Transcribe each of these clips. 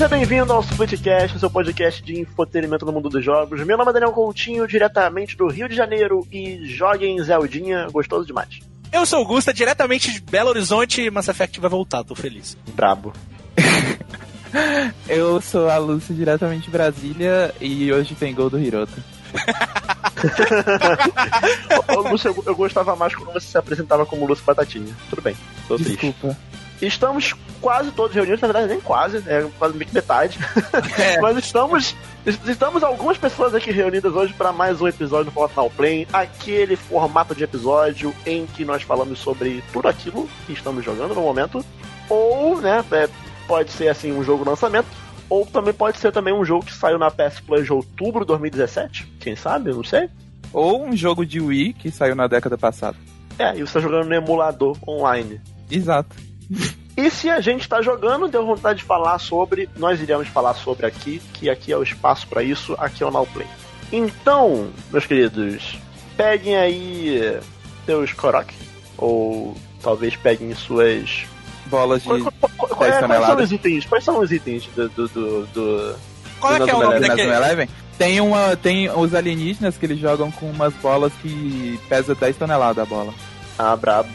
Seja bem-vindo ao Splitcast, seu podcast de infotenimento no mundo dos jogos. Meu nome é Daniel Coutinho, diretamente do Rio de Janeiro, e joguem Zeldinha, gostoso demais. Eu sou o Gusta, diretamente de Belo Horizonte, e Mass Effect vai voltar, tô feliz. Brabo. Eu sou a Lúcia, diretamente de Brasília, e hoje tem gol do Hiroto. Ô, Lúcio, eu, eu gostava mais quando você se apresentava como Lúcio Batatinha. Tudo bem, tô triste. Estamos quase todos reunidos, na verdade nem quase, é quase meio que metade. Mas estamos, estamos algumas pessoas aqui reunidas hoje para mais um episódio do Fortnite Play, aquele formato de episódio em que nós falamos sobre tudo aquilo que estamos jogando no momento, ou, né, é, pode ser assim um jogo lançamento, ou também pode ser também um jogo que saiu na PS Plus de outubro de 2017, quem sabe, eu não sei. Ou um jogo de Wii que saiu na década passada. É, e você tá jogando no emulador online. Exato. E se a gente tá jogando, deu vontade de falar sobre, nós iremos falar sobre aqui, que aqui é o espaço para isso, aqui é o Now Play. Então, meus queridos, peguem aí seus Korok, ou talvez peguem suas. Bolas de Qual- qual- qual- qual- 10 é, quais são toneladas. os itens? Quais são os itens do. do, do, do- Qual é do que é o nome daquele? Eleven. Tem, uma, tem os alienígenas que eles jogam com umas bolas que pesa 10 toneladas a bola. Ah, brabo.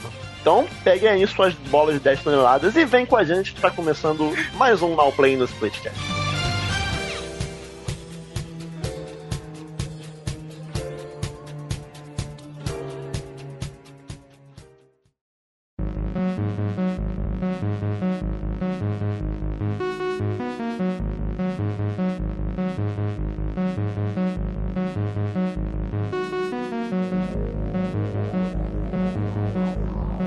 Então, peguem aí suas bolas de 10 toneladas e vem com a gente que tá começando mais um Now Play no Splitcast.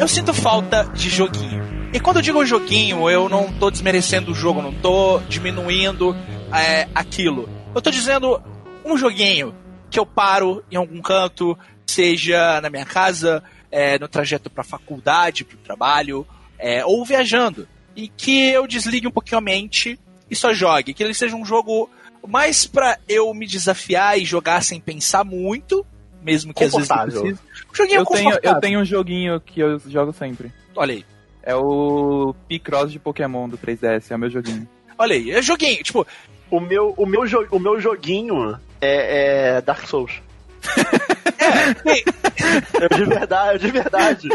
Eu sinto falta de joguinho. E quando eu digo joguinho, eu não tô desmerecendo o jogo, não tô diminuindo é, aquilo. Eu tô dizendo um joguinho que eu paro em algum canto, seja na minha casa, é, no trajeto pra faculdade, pro trabalho, é, ou viajando. E que eu desligue um pouquinho a mente e só jogue. Que ele seja um jogo mais pra eu me desafiar e jogar sem pensar muito, mesmo que às vezes não precise. Um joguinho Eu tenho, eu tenho um joguinho que eu jogo sempre. Olha aí. É o Picross de Pokémon do 3DS, é o meu joguinho. Olha aí, é joguinho, tipo, O meu, o meu, jo- o meu joguinho é, é Dark Souls. tem, Eu de verdade, de verdade.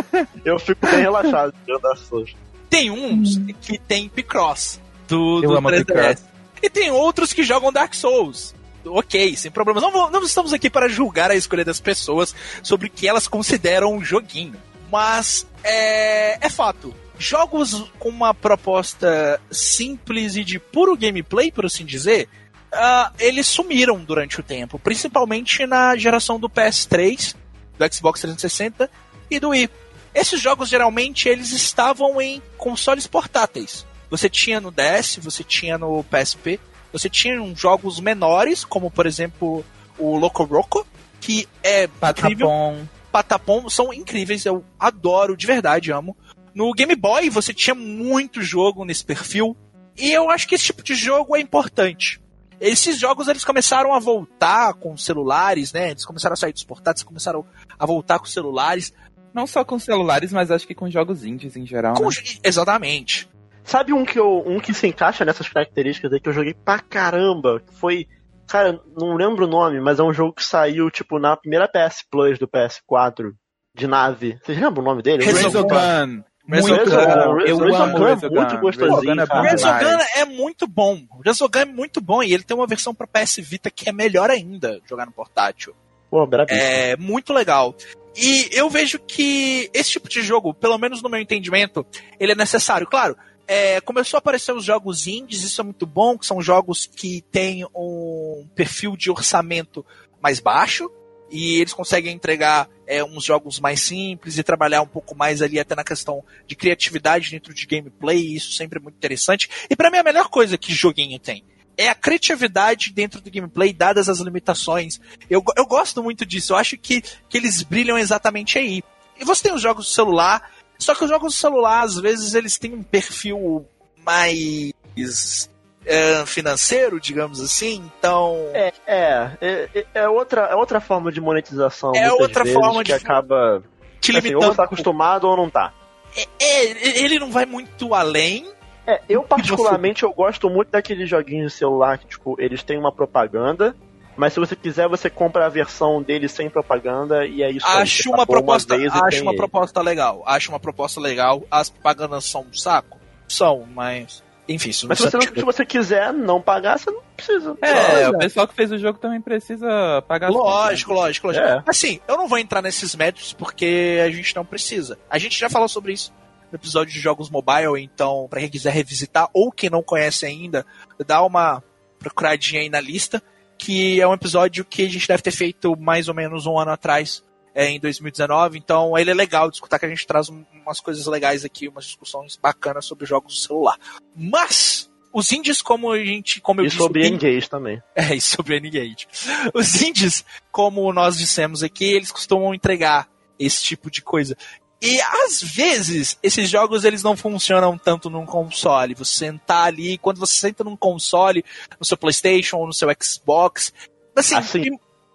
Eu fico bem relaxado jogando Dark Souls. tem uns que tem Picross do, Eu do amo 3DS. Picross. E tem outros que jogam Dark Souls. Ok, sem problemas. Não, não estamos aqui para julgar a escolha das pessoas sobre o que elas consideram um joguinho. Mas é, é fato. Jogos com uma proposta simples e de puro gameplay, por assim dizer, ah, eles sumiram durante o tempo. Principalmente na geração do PS3, do Xbox 360 e do Wii. Esses jogos geralmente eles estavam em consoles portáteis. Você tinha no DS, você tinha no PSP, você tinha uns jogos menores, como por exemplo o Loco Roco, que é incrível. Patapom. Patapom são incríveis, eu adoro, de verdade, amo. No Game Boy você tinha muito jogo nesse perfil, e eu acho que esse tipo de jogo é importante. Esses jogos eles começaram a voltar com celulares, né? Eles começaram a sair dos portáteis, começaram a voltar com celulares. Não só com celulares, mas acho que com jogos indies em geral. Com- né? Exatamente. Sabe um que, eu, um que se encaixa nessas características aí que eu joguei pra caramba? Que foi. Cara, não lembro o nome, mas é um jogo que saiu, tipo, na primeira PS Plus do PS4 de nave. Vocês lembram o nome dele? Resogun. Resogun. Resogun. Muito bom. Eu Resogun amo é Resogun. muito gostosinho, Resogun é bom cara. O Resogun é muito bom. O Resogun é muito bom e ele tem uma versão pra PS Vita que é melhor ainda jogar no portátil. Pô. É muito legal. E eu vejo que esse tipo de jogo, pelo menos no meu entendimento, ele é necessário. Claro, é, começou a aparecer os jogos indies, isso é muito bom, que são jogos que têm um perfil de orçamento mais baixo. E eles conseguem entregar é, uns jogos mais simples e trabalhar um pouco mais ali até na questão de criatividade dentro de gameplay. e Isso sempre é muito interessante. E pra mim a melhor coisa que joguinho tem é a criatividade dentro do gameplay, dadas as limitações. Eu, eu gosto muito disso. Eu acho que, que eles brilham exatamente aí. E você tem os jogos do celular, só que os jogos do celular, às vezes, eles têm um perfil mais é, financeiro, digamos assim. Então. É, é, é, é outra, é outra forma de monetização. É outra vezes, forma que de- acaba. te Assim, ou limitando. você tá acostumado ou não tá. É, é, ele não vai muito além, É, eu particularmente eu gosto muito daqueles joguinhos de celular que, tipo, eles têm uma propaganda, mas se você quiser, você compra a versão dele sem propaganda e é isso. Acho aí, uma proposta, uma acho uma ele. proposta legal. Acho uma proposta legal. As propagandas são um saco? São, mas enfim, isso Mas se você, não, se você, quiser não pagar, você não precisa. É, é, o pessoal que fez o jogo também precisa pagar. Lógico, lógico, lógico. É. Assim, eu não vou entrar nesses métodos porque a gente não precisa. A gente já falou sobre isso no episódio de jogos mobile, então, para quem quiser revisitar ou quem não conhece ainda, dá uma procuradinha aí na lista, que é um episódio que a gente deve ter feito mais ou menos um ano atrás, é, em 2019, então ele é legal de escutar que a gente traz umas coisas legais aqui, umas discussões bacanas sobre jogos do celular. Mas os indies, como a gente, como eu e disse, sobre Engage também. É, e sobre Engage. Os indies, como nós dissemos aqui, eles costumam entregar esse tipo de coisa. E às vezes esses jogos eles não funcionam tanto num console. Você sentar ali, quando você senta num console, no seu PlayStation ou no seu Xbox, assim, assim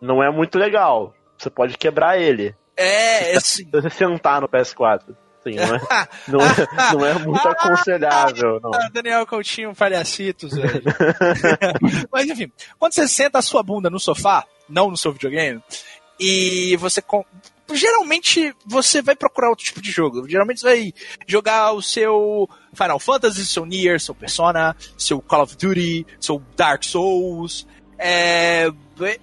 não é muito legal. Você pode quebrar ele. É, assim. Se você sentar no PS4. Sim, não é, não é, não é muito aconselhável. Não. Ah, Daniel Coutinho, palhacitos, velho. Mas enfim, quando você senta a sua bunda no sofá, não no seu videogame, e você geralmente você vai procurar outro tipo de jogo. Geralmente você vai jogar o seu Final Fantasy, seu Nier, seu Persona, seu Call of Duty, seu Dark Souls. É,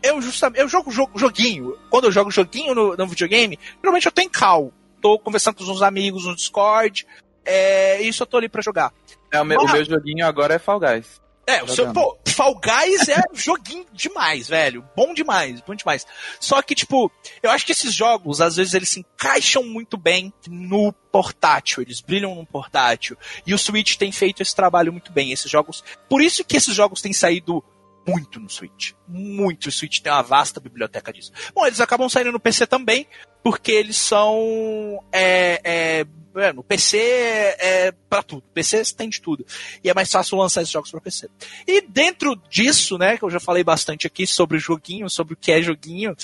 eu justamente eu jogo joguinho. Quando eu jogo joguinho no, no videogame, geralmente eu tenho cal. Tô conversando com os amigos no Discord. É, isso eu tô ali pra jogar. É, o, meu, Mas, o meu joguinho agora é Fall Guys. É, o seu, pô, Fall Guys é joguinho demais, velho. Bom demais, bom demais. Só que, tipo, eu acho que esses jogos, às vezes, eles se encaixam muito bem no portátil. Eles brilham no portátil. E o Switch tem feito esse trabalho muito bem. Esses jogos. Por isso que esses jogos têm saído muito no Switch. Muito. O Switch tem uma vasta biblioteca disso. Bom, eles acabam saindo no PC também, porque eles são. É, é, é, no PC é, é para tudo. PC tem de tudo. E é mais fácil lançar esses jogos para PC. E dentro disso, né, que eu já falei bastante aqui sobre joguinho, sobre o que é joguinho,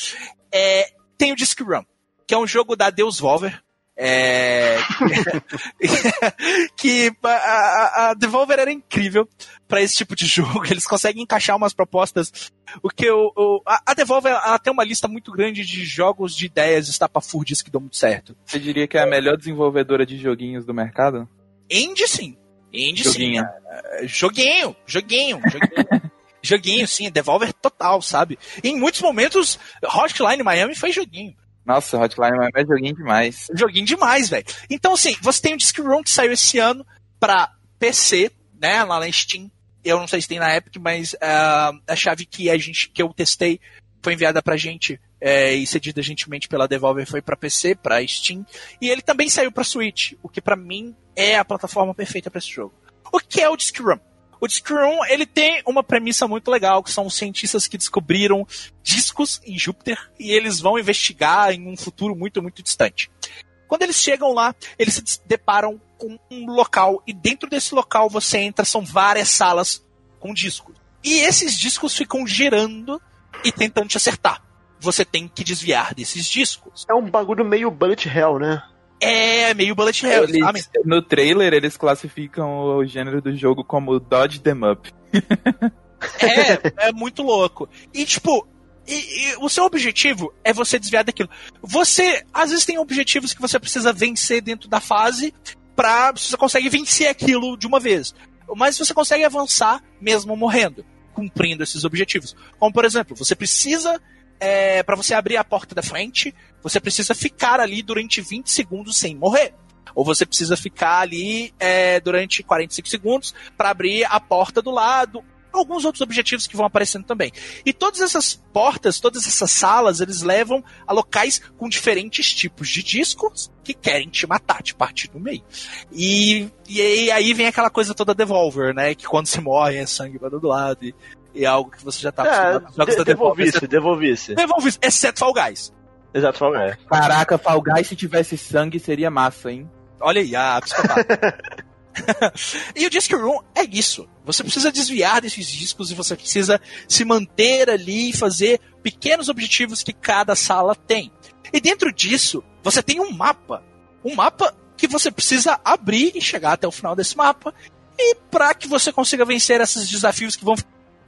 é, tem o Disc Run, que é um jogo da Deus Volver, é... que a, a, Devolver era incrível para esse tipo de jogo. Eles conseguem encaixar umas propostas. O que o, o a, Devolver ela tem uma lista muito grande de jogos de ideias estapafúrdias que dão muito certo. Você diria que é a melhor desenvolvedora de joguinhos do mercado? Indie sim. Indie joguinho. sim. Joguinho, joguinho, joguinho. joguinho, sim, Devolver total, sabe? E em muitos momentos, Hotline Miami foi joguinho. Nossa, Hotline Miami é joguinho demais. Joguinho demais, velho. Então, assim, você tem o Disc Room que saiu esse ano pra PC, né, lá na Steam. Eu não sei se tem na Epic, mas uh, a chave que a gente que eu testei foi enviada pra gente é, e cedida gentilmente pela Devolver foi para PC, para Steam, e ele também saiu para Switch, o que para mim é a plataforma perfeita para esse jogo. O que é o Disc Room? O Discroom, ele tem uma premissa muito legal, que são cientistas que descobriram discos em Júpiter e eles vão investigar em um futuro muito, muito distante. Quando eles chegam lá, eles se deparam com um local e dentro desse local você entra, são várias salas com discos. E esses discos ficam girando e tentando te acertar. Você tem que desviar desses discos. É um bagulho meio bullet hell, né? É, meio bullet hell, eles, sabe? No trailer, eles classificam o gênero do jogo como Dodge Them Up. é, é muito louco. E, tipo, e, e, o seu objetivo é você desviar daquilo. Você, às vezes, tem objetivos que você precisa vencer dentro da fase pra. Você consegue vencer aquilo de uma vez. Mas você consegue avançar mesmo morrendo, cumprindo esses objetivos. Como, por exemplo, você precisa é, para você abrir a porta da frente, você precisa ficar ali durante 20 segundos sem morrer. Ou você precisa ficar ali é, durante 45 segundos para abrir a porta do lado. Alguns outros objetivos que vão aparecendo também. E todas essas portas, todas essas salas, eles levam a locais com diferentes tipos de discos que querem te matar, te partir no meio. E, e aí vem aquela coisa toda Devolver, né? Que quando você morre é sangue para todo lado. E e é algo que você já tá acostumado. É, de, devolvisse, devolvisse. Devolvisse, exceto Fall Guys. Exato, Fall Guys. Caraca, Fall Guys se tivesse sangue seria massa, hein? Olha aí, a psicopata. e o Disc Room é isso. Você precisa desviar desses discos e você precisa se manter ali e fazer pequenos objetivos que cada sala tem. E dentro disso, você tem um mapa. Um mapa que você precisa abrir e chegar até o final desse mapa E para que você consiga vencer esses desafios que vão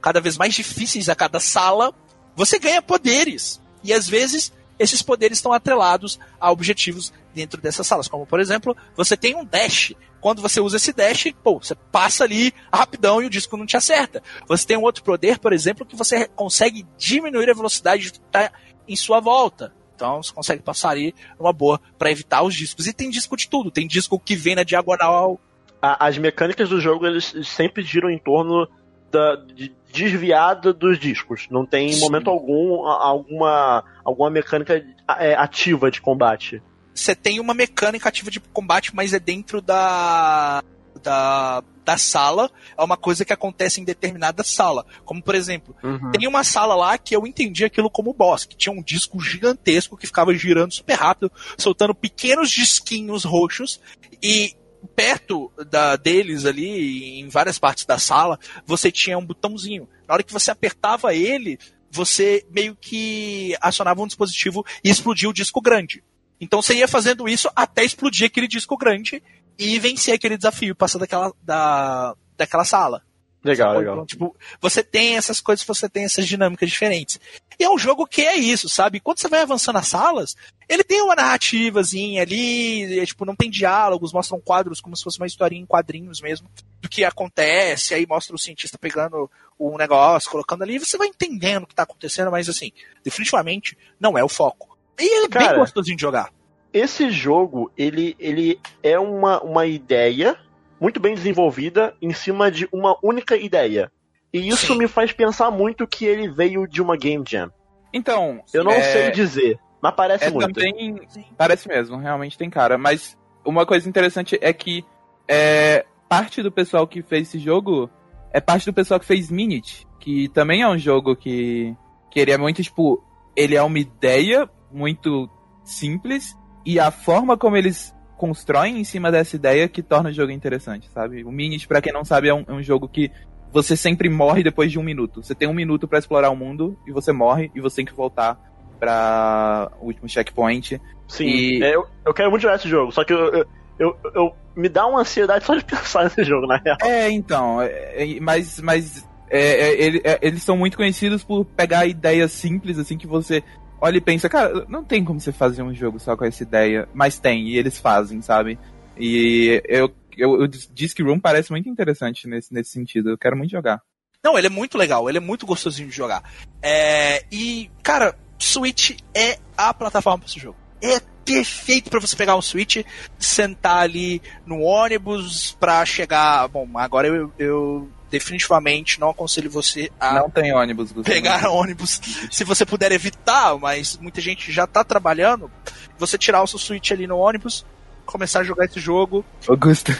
cada vez mais difíceis a cada sala, você ganha poderes. E às vezes esses poderes estão atrelados a objetivos dentro dessas salas. Como, por exemplo, você tem um dash. Quando você usa esse dash, pô, você passa ali rapidão e o disco não te acerta. Você tem um outro poder, por exemplo, que você consegue diminuir a velocidade de estar em sua volta. Então você consegue passar ali uma boa para evitar os discos. E tem disco de tudo. Tem disco que vem na diagonal. As mecânicas do jogo eles sempre giram em torno da, de, desviada dos discos. Não tem em momento algum alguma, alguma mecânica é, ativa de combate. Você tem uma mecânica ativa de combate, mas é dentro da, da, da sala. É uma coisa que acontece em determinada sala. Como, por exemplo, uhum. tem uma sala lá que eu entendi aquilo como boss, que tinha um disco gigantesco que ficava girando super rápido, soltando pequenos disquinhos roxos. E perto da, deles ali, em várias partes da sala, você tinha um botãozinho. Na hora que você apertava ele, você meio que acionava um dispositivo e explodia o disco grande. Então você ia fazendo isso até explodir aquele disco grande e vencer aquele desafio, passar daquela, da, daquela sala. Legal, legal. Então, tipo, você tem essas coisas, você tem essas dinâmicas diferentes. E é um jogo que é isso, sabe? Quando você vai avançando nas salas, ele tem uma narrativazinha ali, é, tipo, não tem diálogos, mostram quadros como se fosse uma historinha em quadrinhos mesmo, do que acontece, aí mostra o cientista pegando o negócio, colocando ali, e você vai entendendo o que tá acontecendo, mas assim, definitivamente não é o foco. E é Cara, bem gostosinho de jogar. Esse jogo, ele, ele é uma, uma ideia muito bem desenvolvida em cima de uma única ideia. E isso Sim. me faz pensar muito que ele veio de uma Game Jam. Então. Eu não é... sei dizer, mas parece é muito. Também... Parece mesmo, realmente tem cara. Mas uma coisa interessante é que é, parte do pessoal que fez esse jogo é parte do pessoal que fez Minit, que também é um jogo que, que ele é muito, tipo, ele é uma ideia muito simples e a forma como eles constroem em cima dessa ideia que torna o jogo interessante, sabe? O Minit, para quem não sabe, é um, é um, jogo que você sempre morre depois de um minuto. Você tem um minuto para explorar o mundo e você morre e você tem que voltar para o último checkpoint. Sim, e... é, eu, eu quero muito jogar esse jogo, só que eu, eu, eu, eu, me dá uma ansiedade só de pensar nesse jogo, na real. É, então, é, é, mas, mas é, é ele, é, eles são muito conhecidos por pegar ideias simples, assim, que você olha e pensa, cara, não tem como você fazer um jogo só com essa ideia, mas tem, e eles fazem, sabe? E eu, eu, o Disc Room parece muito interessante nesse, nesse sentido, eu quero muito jogar. Não, ele é muito legal, ele é muito gostosinho de jogar. É, e, cara, Switch é a plataforma para esse jogo. É perfeito para você pegar um Switch, sentar ali no ônibus para chegar. Bom, agora eu, eu definitivamente não aconselho você a não tem ônibus Gustavo. pegar ônibus se você puder evitar mas muita gente já tá trabalhando você tirar o seu switch ali no ônibus começar a jogar esse jogo Augusto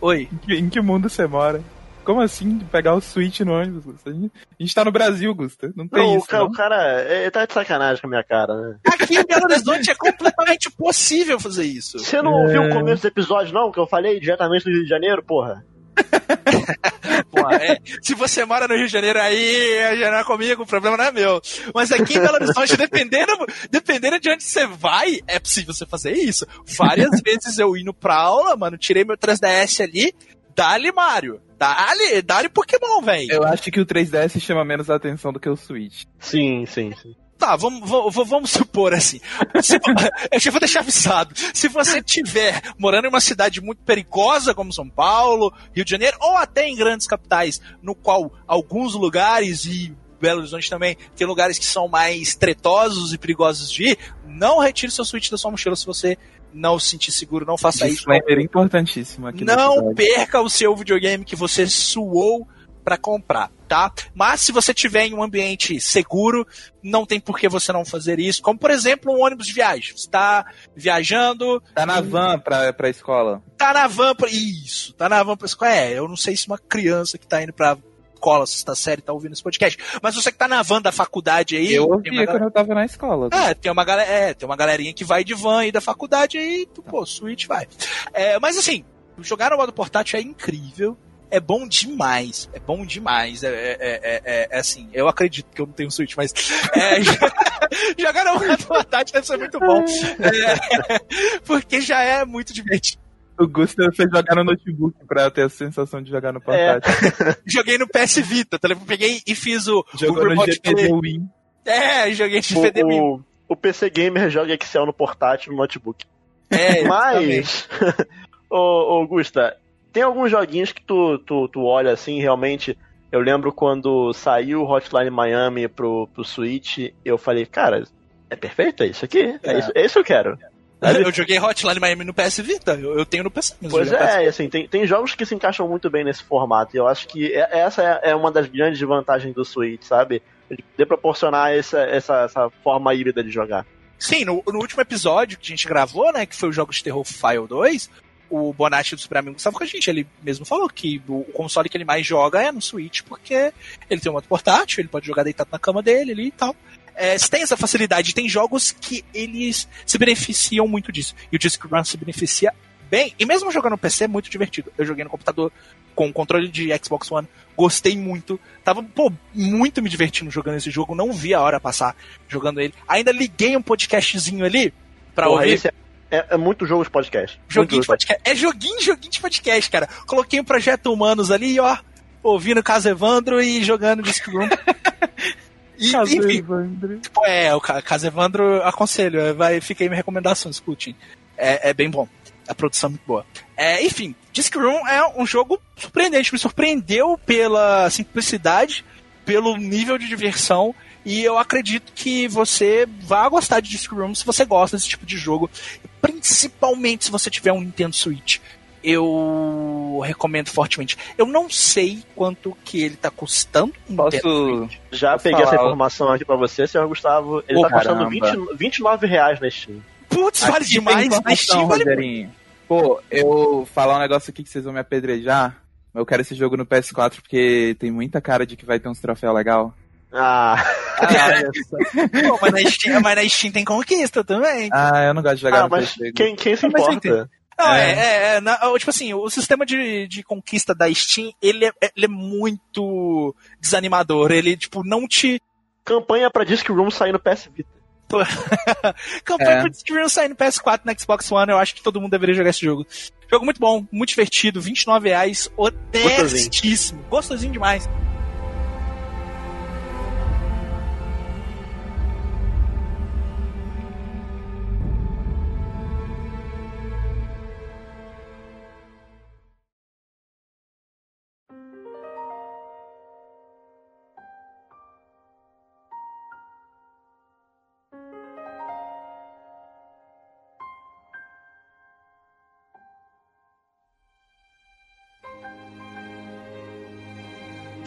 oi em que, em que mundo você mora como assim pegar o Switch no ônibus? A gente, a gente tá no Brasil, Gusta. Não tem não, isso. O cara, não? o cara é, tá de sacanagem com a minha cara, né? Aqui em Belo Horizonte é completamente possível fazer isso. Você não é... ouviu o começo do episódio, não? Que eu falei diretamente do Rio de Janeiro, porra? Porra, é, se você mora no Rio de Janeiro aí, já não é comigo, o problema não é meu. Mas aqui em Belo Horizonte, dependendo, dependendo de onde você vai, é possível você fazer isso. Várias vezes eu indo pra aula, mano, tirei meu 3DS ali, dali Mario. Dali, dali Pokémon, velho. Eu acho que o 3DS chama menos atenção do que o Switch. Sim, sim, sim. Tá, vamos, vamos, vamos supor assim. Se, eu já vou deixar avisado. Se você tiver morando em uma cidade muito perigosa, como São Paulo, Rio de Janeiro, ou até em grandes capitais, no qual alguns lugares e Belo Horizonte também tem lugares que são mais tretosos e perigosos de ir, não retire seu Switch da sua mochila se você não se sentir seguro, não faça Disclaimer isso. importantíssimo aqui. Não perca o seu videogame que você suou para comprar, tá? Mas se você tiver em um ambiente seguro, não tem por que você não fazer isso. Como, por exemplo, um ônibus de viagem. Você tá viajando... Tá na van pra, pra escola. Tá na van pra... Isso, tá na van pra escola. É, eu não sei se uma criança que tá indo pra escola, sexta série, tá ouvindo esse podcast. Mas você que tá na van da faculdade aí. Eu ouvia uma... quando eu tava na escola. É, tem uma, galera, é, tem uma galerinha que vai de van aí da faculdade aí, pô, Switch vai. É, mas assim, jogar no modo portátil é incrível é bom demais. É bom demais. É, é, é, é, é assim, eu acredito que eu não tenho Switch, mas é, jogar no portátil deve ser muito bom. É, porque já é muito divertido. O Gustavo fez jogar no notebook pra ter a sensação de jogar no portátil. É. joguei no PS Vita, tá peguei e fiz o. Jogou o no GPD Win. É, joguei de GPD Win. O, o PC Gamer joga Excel no portátil no notebook. É, Mas, ô, ô Gusta, tem alguns joguinhos que tu, tu, tu olha assim, realmente. Eu lembro quando saiu o Hotline Miami pro, pro Switch, eu falei, cara, é perfeito, é isso aqui. É, é. Isso, é isso que eu quero. Eu joguei Hotline Miami no PS Vita, eu, eu tenho no PC. Pois é, assim, tem, tem jogos que se encaixam muito bem nesse formato, e eu acho que é, essa é, é uma das grandes vantagens do Switch, sabe? De proporcionar essa, essa, essa forma híbrida de jogar. Sim, no, no, último episódio que a gente gravou, né, que foi o jogo de terror File 2, o Bonatti do Super Amigo estava com a gente. Ele mesmo falou que o console que ele mais joga é no Switch, porque ele tem um modo portátil, ele pode jogar deitado na cama dele ali e tal é, tem essa facilidade. Tem jogos que eles se beneficiam muito disso. E o Disc Run se beneficia bem. E mesmo jogando no PC é muito divertido. Eu joguei no computador com controle de Xbox One, gostei muito. Tava, pô, muito me divertindo jogando esse jogo. Não vi a hora passar jogando ele. Ainda liguei um podcastzinho ali pra Porra, ouvir. É, é, é, muito jogo de podcast. Joguinho de podcast. É joguinho, joguinho de podcast, cara. Coloquei um projeto humanos ali, ó, ouvindo Casa Evandro e jogando Disc Room. E, enfim, tipo, é, o Caso Evandro aconselho, é, vai, fica aí minha recomendação, escutem. É, é bem bom. A produção é muito boa. É, enfim, Disc Room é um jogo surpreendente, me surpreendeu pela simplicidade, pelo nível de diversão, e eu acredito que você vai gostar de Disc Room se você gosta desse tipo de jogo, principalmente se você tiver um Nintendo Switch eu recomendo fortemente. Eu não sei quanto que ele tá custando. Posso. Já Posso peguei falar. essa informação aqui pra você, senhor Gustavo. Ele oh, tá custando 20, 29 reais na Steam. Putz, vale demais na Steam, vale... Pô, eu falar um negócio aqui que vocês vão me apedrejar. Eu quero esse jogo no PS4 porque tem muita cara de que vai ter uns troféus legal. Ah. ah Pô, mas, na Steam, mas na Steam tem conquista também. Ah, eu não gosto de jogar ah, no mas quem, quem se importa? Não, é, é, é na, tipo assim, o sistema de, de conquista da Steam, ele é, ele é muito desanimador. Ele, tipo, não te. Campanha pra Disc Room sair no PS Vita. Campanha é. pra Disc Room sair no PS4 no Xbox One, eu acho que todo mundo deveria jogar esse jogo. Jogo muito bom, muito divertido, 29 reais, honestíssimo, gostosinho demais.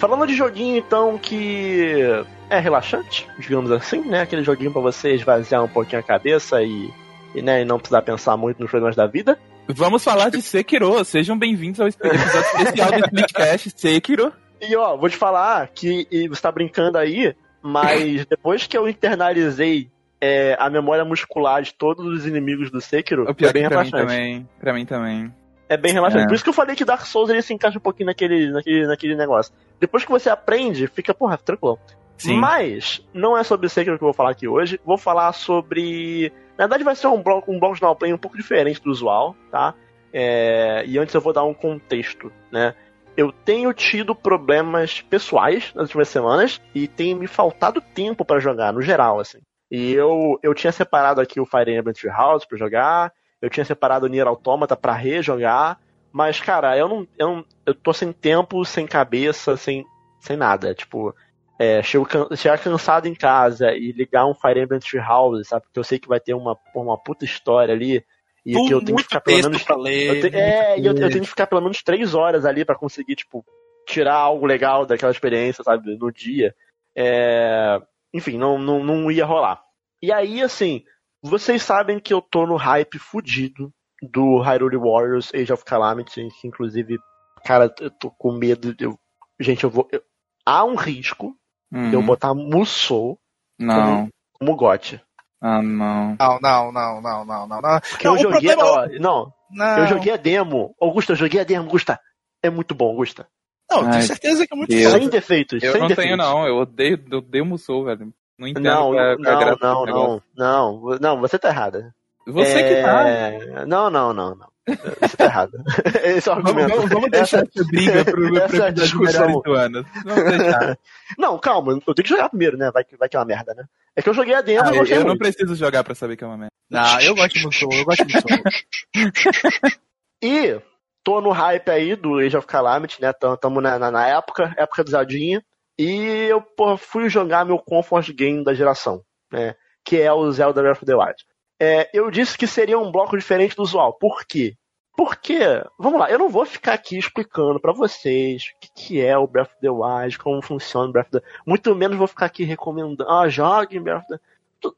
Falando de joguinho, então, que é relaxante, digamos assim, né? Aquele joguinho para você esvaziar um pouquinho a cabeça e, e, né, e não precisar pensar muito nos problemas da vida. Vamos falar de Sekiro. Sejam bem-vindos ao episódio especial do Splitcast Sekiro. E ó, vou te falar que você tá brincando aí, mas depois que eu internalizei é, a memória muscular de todos os inimigos do Sekiro, o pior é bem pra relaxante. Mim também, pra mim também. É bem relaxante. É. Por isso que eu falei que Dark Souls ele se encaixa um pouquinho naquele, naquele, naquele negócio. Depois que você aprende, fica, porra, tranquilo. Sim. Mas, não é sobre Sekiro que eu vou falar aqui hoje. Vou falar sobre. Na verdade, vai ser um bloco, um bloco de play um pouco diferente do usual, tá? É... E antes eu vou dar um contexto, né? Eu tenho tido problemas pessoais nas últimas semanas e tem me faltado tempo para jogar, no geral, assim. E eu, eu tinha separado aqui o Fire Emblem Three House pra jogar, eu tinha separado o Nier Automata para rejogar, mas, cara, eu não, eu não. Eu tô sem tempo, sem cabeça, sem, sem nada. Tipo, é, chego, chegar cansado em casa e ligar um Fire Emblem Three House, sabe? Porque eu sei que vai ter uma, uma puta história ali. E que eu tenho que ficar pelo menos. Ler, eu te, é, e eu, eu tenho que ficar pelo menos três horas ali para conseguir, tipo, tirar algo legal daquela experiência, sabe? No dia. É, enfim, não, não, não ia rolar. E aí, assim, vocês sabem que eu tô no hype fudido do Hyrule Warriors Age of Calamity, que inclusive, cara, eu tô com medo. De, eu, gente, eu vou. Eu, há um risco uhum. de eu uhum. botar Musou não. como, como gote. Ah, não. Não, não, não, não, não, não. Porque não, eu joguei. Problema... Ó, não, não, eu joguei a demo. Augusta, eu joguei a demo, Augusta. É muito bom, Augusta. Não, Ai, tenho certeza que é muito bom. Sem defeitos. Eu sem não defeitos. tenho, não. Eu odeio, eu odeio Musou, velho. Não entendo não, qual é, é não, não, não, não, não, você tá errada. Você é... que tá. Não, não, não, não. Isso tá errado. Esse é o argumento. Vamos, vamos deixar essa, essa briga pro, essa discussão. Vamos deixar. Não, calma, eu tenho que jogar primeiro, né? Vai que, vai que é uma merda, né? É que eu joguei a demo ah, e gostei Eu muito. não preciso jogar pra saber que é uma merda. Não, eu gosto do jogo, eu gosto do jogo. e tô no hype aí do Age of Calamity, né? Tamo na, na, na época, época do Zeldinha. E eu, pô, fui jogar meu comfort game da geração, né? Que é o Zelda Breath of the Wild. É, eu disse que seria um bloco diferente do usual. Por quê? Porque, vamos lá, eu não vou ficar aqui explicando para vocês o que, que, é o Breath of the Wild, como funciona o Breath of the. Muito menos vou ficar aqui recomendando, ah, jogue Breath of the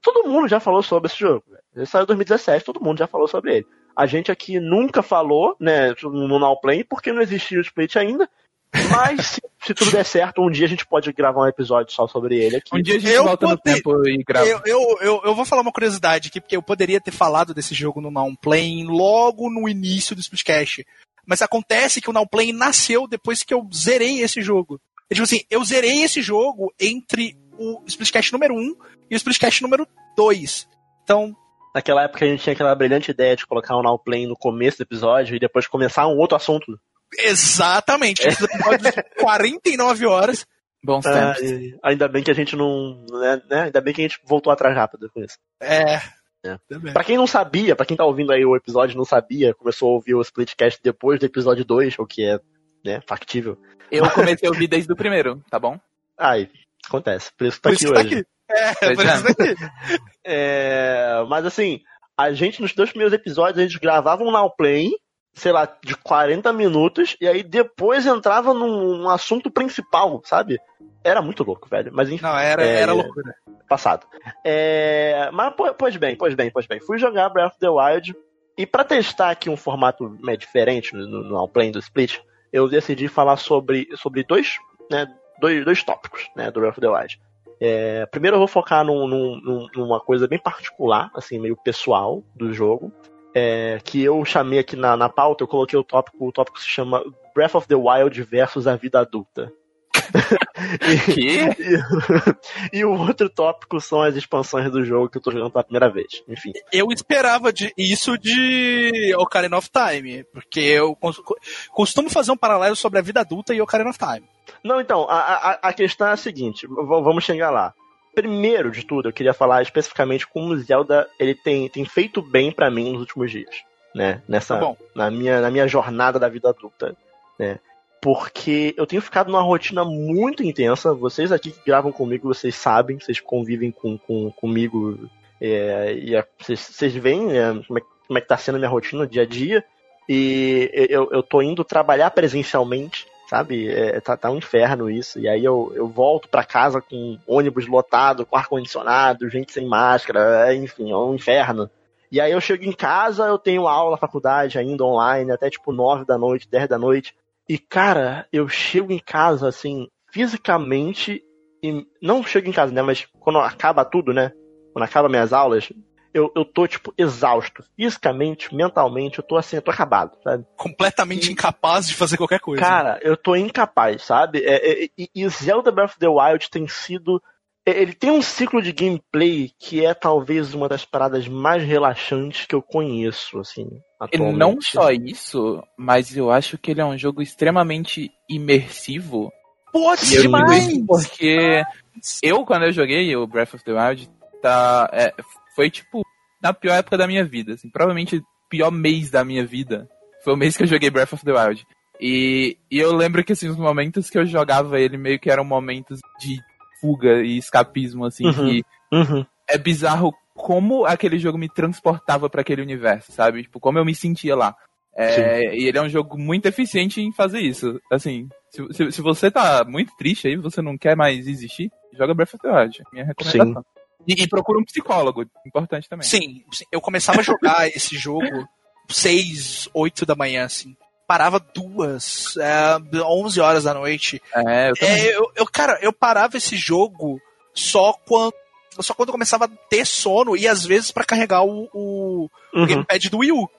Todo mundo já falou sobre esse jogo. Ele saiu em 2017, todo mundo já falou sobre ele. A gente aqui nunca falou, né, no Now Play, porque não existia o split ainda. Mas se, se, tudo der certo, um dia a gente pode gravar um episódio só sobre ele aqui. Um dia a gente eu volta no tempo e grava. Eu, eu, eu, eu, vou falar uma curiosidade aqui, porque eu poderia ter falado desse jogo no Now Play logo no início do Splitcast. Mas acontece que o Now Play nasceu depois que eu zerei esse jogo. É, tipo assim, eu zerei esse jogo entre o Splitcast número 1 e o Splitcast número 2. Então, Naquela época a gente tinha aquela brilhante ideia de colocar o Now Play no começo do episódio e depois começar um outro assunto. Exatamente. Esse episódio de 49 horas. Bons ah, tempos. ainda bem que a gente não. Né, né, ainda bem que a gente voltou atrás rápido com isso. É. é. Pra quem não sabia, pra quem tá ouvindo aí o episódio e não sabia, começou a ouvir o Splitcast depois do episódio 2, o que é né, factível. Eu comecei a ouvir desde o primeiro, tá bom? Ai, acontece. Por isso que tá por aqui hoje. Tá aqui. É, por isso tá aqui. é, mas assim, a gente nos dois primeiros episódios, a gente gravava um Now Play sei lá, de 40 minutos, e aí depois entrava num, num assunto principal, sabe? Era muito louco, velho. Mas enfim. Não, era, é, era loucura. Passado. É, mas, pois bem, pois bem, pois bem. Fui jogar Breath of the Wild, e para testar aqui um formato meio diferente no, no, Play do Split, eu decidi falar sobre, sobre dois, né, dois, dois tópicos né, do Breath of the Wild. É, primeiro eu vou focar num, num, numa coisa bem particular, assim, meio pessoal do jogo é, que eu chamei aqui na, na pauta, eu coloquei o tópico, o tópico se chama Breath of the Wild versus a vida adulta. e? E, e, o outro tópico são as expansões do jogo que eu tô jogando pela primeira vez. Enfim. Eu esperava de, isso de Ocarina of Time, porque eu costumo fazer um paralelo sobre a vida adulta e Ocarina of Time. Não, então, a, a, a questão é a seguinte, vamos chegar lá primeiro de tudo, eu queria falar especificamente como o Zelda ele tem, tem feito bem para mim nos últimos dias, né? Nessa tá na minha na minha jornada da vida adulta, né? Porque eu tenho ficado numa rotina muito intensa. Vocês aqui que gravam comigo, vocês sabem, vocês convivem com, com comigo é, e vocês, vocês veem né, como, é, como é que tá sendo a minha rotina dia a dia. E eu, eu tô indo trabalhar presencialmente sabe? É, tá, tá um inferno isso. E aí eu, eu volto para casa com ônibus lotado, com ar-condicionado, gente sem máscara, é, enfim, é um inferno. E aí eu chego em casa, eu tenho aula, faculdade ainda online, até tipo 9 da noite, 10 da noite. E cara, eu chego em casa assim, fisicamente, e não chego em casa, né? Mas quando acaba tudo, né? Quando acaba minhas aulas, eu, eu tô, tipo, exausto. Fisicamente, mentalmente, eu tô assim, eu tô acabado, sabe? Completamente e, incapaz de fazer qualquer coisa. Cara, eu tô incapaz, sabe? É, é, e, e Zelda Breath of the Wild tem sido. É, ele tem um ciclo de gameplay que é talvez uma das paradas mais relaxantes que eu conheço, assim. E não só isso, mas eu acho que ele é um jogo extremamente imersivo. Pode demais! Porque eu, quando eu joguei o Breath of the Wild, tá, é, foi tipo na pior época da minha vida, assim, provavelmente o pior mês da minha vida. Foi o mês que eu joguei Breath of the Wild. E, e eu lembro que assim, os momentos que eu jogava ele meio que eram momentos de fuga e escapismo, assim, uhum, que uhum. é bizarro como aquele jogo me transportava para aquele universo, sabe? Tipo, como eu me sentia lá. É, e ele é um jogo muito eficiente em fazer isso. Assim, se, se, se, você tá muito triste aí, você não quer mais existir, joga Breath of the Wild. Minha recomendação. Sim. E, e procura um psicólogo, importante também. Sim, eu começava a jogar esse jogo 6, 8 da manhã, assim. Parava duas, é, 11 horas da noite. É, eu também. É, eu, eu, cara, eu parava esse jogo só quando só quando começava a ter sono e às vezes para carregar o, o, uhum. gamepad do Wii U.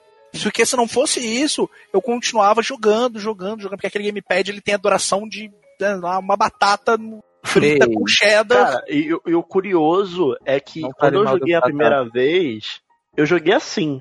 Porque se não fosse isso, eu continuava jogando, jogando, jogando, porque aquele gamepad ele tem a duração de né, uma batata frita com cheddar. Cara, e, e, o curioso é que não quando eu joguei a primeira vez, eu joguei assim.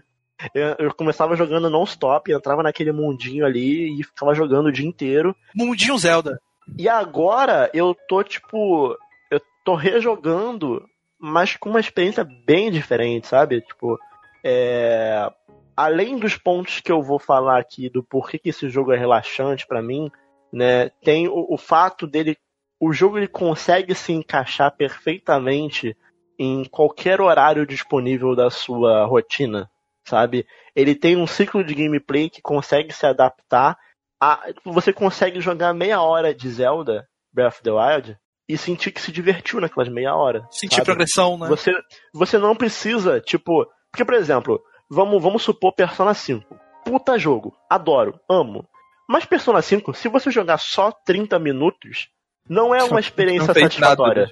Eu, eu começava jogando non-stop, entrava naquele mundinho ali e ficava jogando o dia inteiro. Mundinho Zelda. E agora eu tô, tipo. Eu tô rejogando, mas com uma experiência bem diferente, sabe? Tipo, é. Além dos pontos que eu vou falar aqui do porquê que esse jogo é relaxante para mim, né? Tem o, o fato dele. O jogo ele consegue se encaixar perfeitamente em qualquer horário disponível da sua rotina, sabe? Ele tem um ciclo de gameplay que consegue se adaptar a, você consegue jogar meia hora de Zelda Breath of the Wild e sentir que se divertiu naquelas meia hora. Sentir sabe? progressão, né? Você, você não precisa, tipo. Porque, por exemplo, vamos, vamos supor Persona 5. Puta jogo. Adoro, amo. Mas Persona 5, se você jogar só 30 minutos, não é uma experiência satisfatória.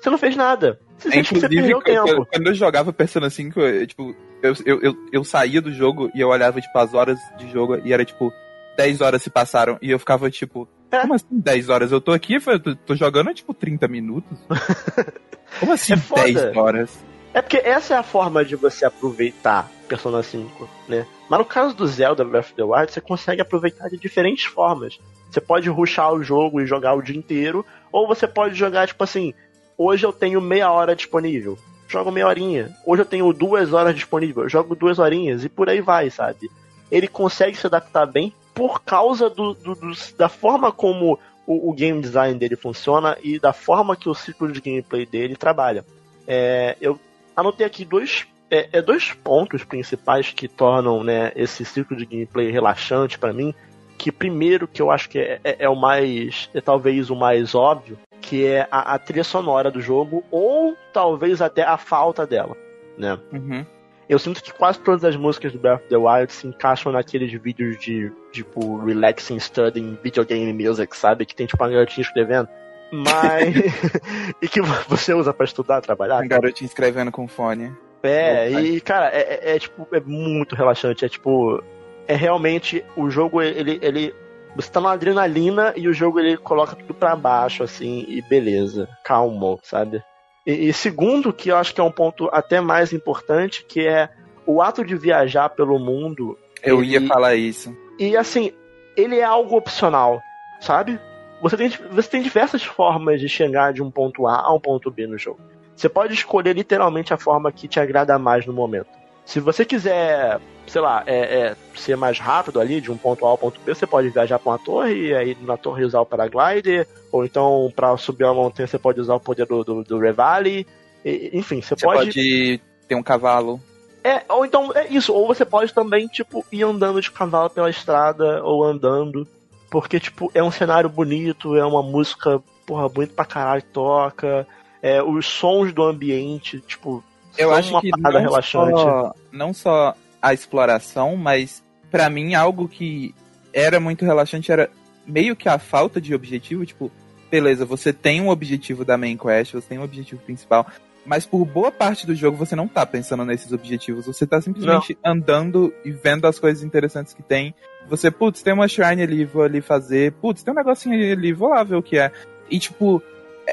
Você não fez nada. Você, é, você perdeu tempo. Quando eu jogava Persona 5, eu, tipo, eu, eu, eu, eu saía do jogo e eu olhava, tipo, as horas de jogo e era tipo 10 horas se passaram e eu ficava tipo, é. como assim 10 horas? Eu tô aqui, eu tô, tô jogando tipo 30 minutos. Como assim é 10 horas? É porque essa é a forma de você aproveitar Persona 5, né? Mas no caso do Zelda Breath of the Wild, você consegue aproveitar de diferentes formas. Você pode ruxar o jogo e jogar o dia inteiro, ou você pode jogar, tipo assim, hoje eu tenho meia hora disponível. Jogo meia horinha. Hoje eu tenho duas horas disponível. Jogo duas horinhas e por aí vai, sabe? Ele consegue se adaptar bem por causa do, do, do da forma como o, o, game design dele funciona e da forma que o ciclo de gameplay dele trabalha. É, eu anotei aqui dois, é, é, dois pontos principais que tornam né, esse ciclo de gameplay relaxante para mim. Que primeiro que eu acho que é, é, é, o mais. é talvez o mais óbvio, que é a, a, trilha sonora do jogo, ou talvez até a falta dela. Né? Uhum. Eu sinto que quase todas as músicas do Breath of the Wild se encaixam naqueles vídeos de, tipo, relaxing studying video game music, sabe? Que tem, tipo, uma garotinha escrevendo. Mas. e que você usa para estudar, trabalhar? Um garotinho escrevendo com fone. É, e, cara, é, é, é, tipo, é muito relaxante. É tipo. É realmente. O jogo, ele. ele você tá numa adrenalina e o jogo ele coloca tudo pra baixo, assim, e beleza. Calmo, sabe? E, e, segundo, que eu acho que é um ponto até mais importante, que é o ato de viajar pelo mundo. Eu ele, ia falar isso. E assim, ele é algo opcional, sabe? Você tem, você tem diversas formas de chegar de um ponto A a um ponto B no jogo. Você pode escolher literalmente a forma que te agrada mais no momento. Se você quiser, sei lá, é, é, ser mais rápido ali, de um ponto A ao ponto B, você pode viajar para uma torre e aí na torre usar o paraglider, ou então para subir uma montanha você pode usar o poder do, do, do Revali. E, enfim, você, você pode... pode ter um cavalo. É, ou então, é isso, ou você pode também, tipo, ir andando de cavalo pela estrada, ou andando, porque, tipo, é um cenário bonito, é uma música, porra, bonita pra caralho, toca, é, os sons do ambiente, tipo, eu acho que não relaxante. Só, não só a exploração, mas para mim algo que era muito relaxante era meio que a falta de objetivo, tipo, beleza, você tem um objetivo da main quest, você tem um objetivo principal, mas por boa parte do jogo você não tá pensando nesses objetivos, você tá simplesmente não. andando e vendo as coisas interessantes que tem. Você, putz, tem uma shrine ali, vou ali fazer, putz, tem um negocinho ali, vou lá ver o que é. E tipo,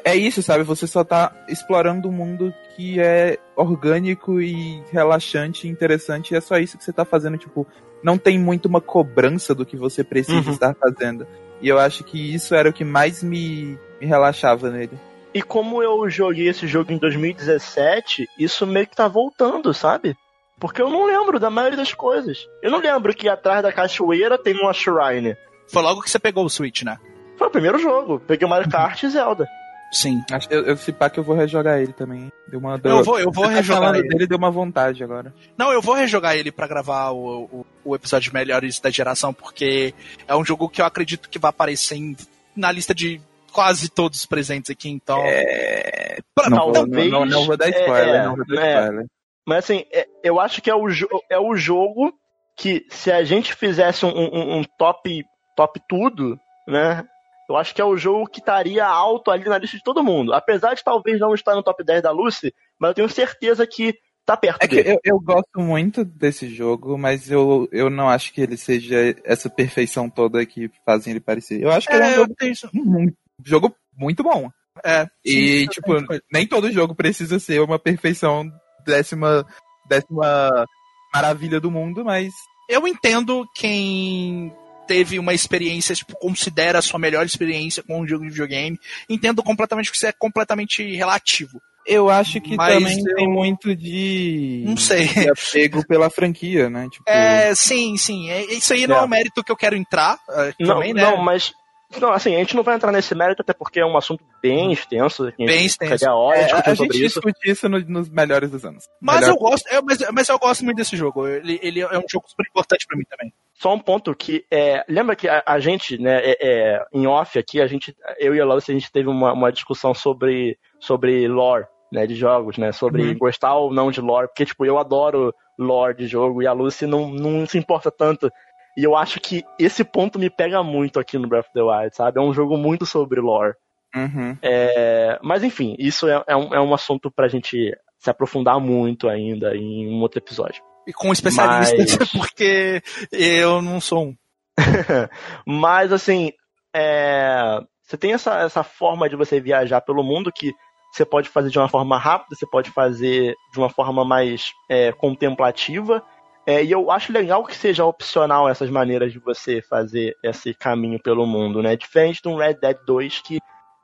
é isso, sabe? Você só tá explorando um mundo que é orgânico e relaxante e interessante. E é só isso que você tá fazendo, tipo, não tem muito uma cobrança do que você precisa uhum. estar fazendo. E eu acho que isso era o que mais me, me relaxava nele. E como eu joguei esse jogo em 2017, isso meio que tá voltando, sabe? Porque eu não lembro da maioria das coisas. Eu não lembro que atrás da cachoeira tem uma shrine. Foi logo que você pegou o Switch, né? Foi o primeiro jogo. Peguei o Mario Kart e Zelda. Sim. Acho, eu, eu se pá que eu vou rejogar ele também. Deu uma, deu, eu vou, eu vou tá rejogar ele. dele, deu uma vontade agora. Não, eu vou rejogar ele para gravar o, o, o, episódio Melhores da Geração, porque é um jogo que eu acredito que vai aparecer em, na lista de quase todos os presentes aqui, então. É... Pra, não, talvez, não, não, não, vou dar spoiler, é, não vou dar é, spoiler. Mas assim, é, eu acho que é o, é o jogo que se a gente fizesse um, um, um top, top tudo, né? Eu acho que é o jogo que estaria alto ali na lista de todo mundo. Apesar de talvez não estar no top 10 da Lucy, mas eu tenho certeza que tá perto é dele. Que eu, eu, gosto muito desse jogo, mas eu, eu não acho que ele seja essa perfeição toda que fazem ele parecer. Eu acho que é, ele é um jogo, um jogo muito bom. É. E, sim, tipo, nem todo jogo precisa ser uma perfeição décima, décima maravilha do mundo, mas. Eu entendo quem teve uma experiência, tipo, considera a sua melhor experiência com um jogo de videogame. Entendo completamente que isso é completamente relativo. Eu acho que Mas também eu... tem muito de. Não sei. De apego pela franquia, né? Tipo... É, sim, sim. É, isso aí não é, é um mérito que eu quero entrar. Uh, não, também, né? não, mas não, assim, a gente não vai entrar nesse mérito, até porque é um assunto bem extenso. Bem extenso. É, é, a, gente isso. discute isso no, nos melhores dos anos. Mas Melhor... eu gosto, é, mas, mas eu gosto muito desse jogo. Ele, ele é um jogo super importante para mim também. Só um ponto que é, lembra que a, a gente, né, é, é, em off aqui, a gente, eu e a Lawrence, a gente teve uma, uma discussão sobre, sobre lore, né, de jogos, né, sobre uhum. gostar ou não de lore, porque tipo, eu adoro lore de jogo e a Lucy não, não se importa tanto e eu acho que esse ponto me pega muito aqui no Breath of the Wild, sabe? É um jogo muito sobre lore. Uhum. É, mas enfim, isso é, é, um, é um assunto pra gente se aprofundar muito ainda em um outro episódio. E com especialistas, mas... porque eu não sou um. mas assim, é, você tem essa, essa forma de você viajar pelo mundo que você pode fazer de uma forma rápida, você pode fazer de uma forma mais é, contemplativa é, e eu acho legal que seja opcional essas maneiras de você fazer esse caminho pelo mundo, né? Diferente de um Red Dead 2, que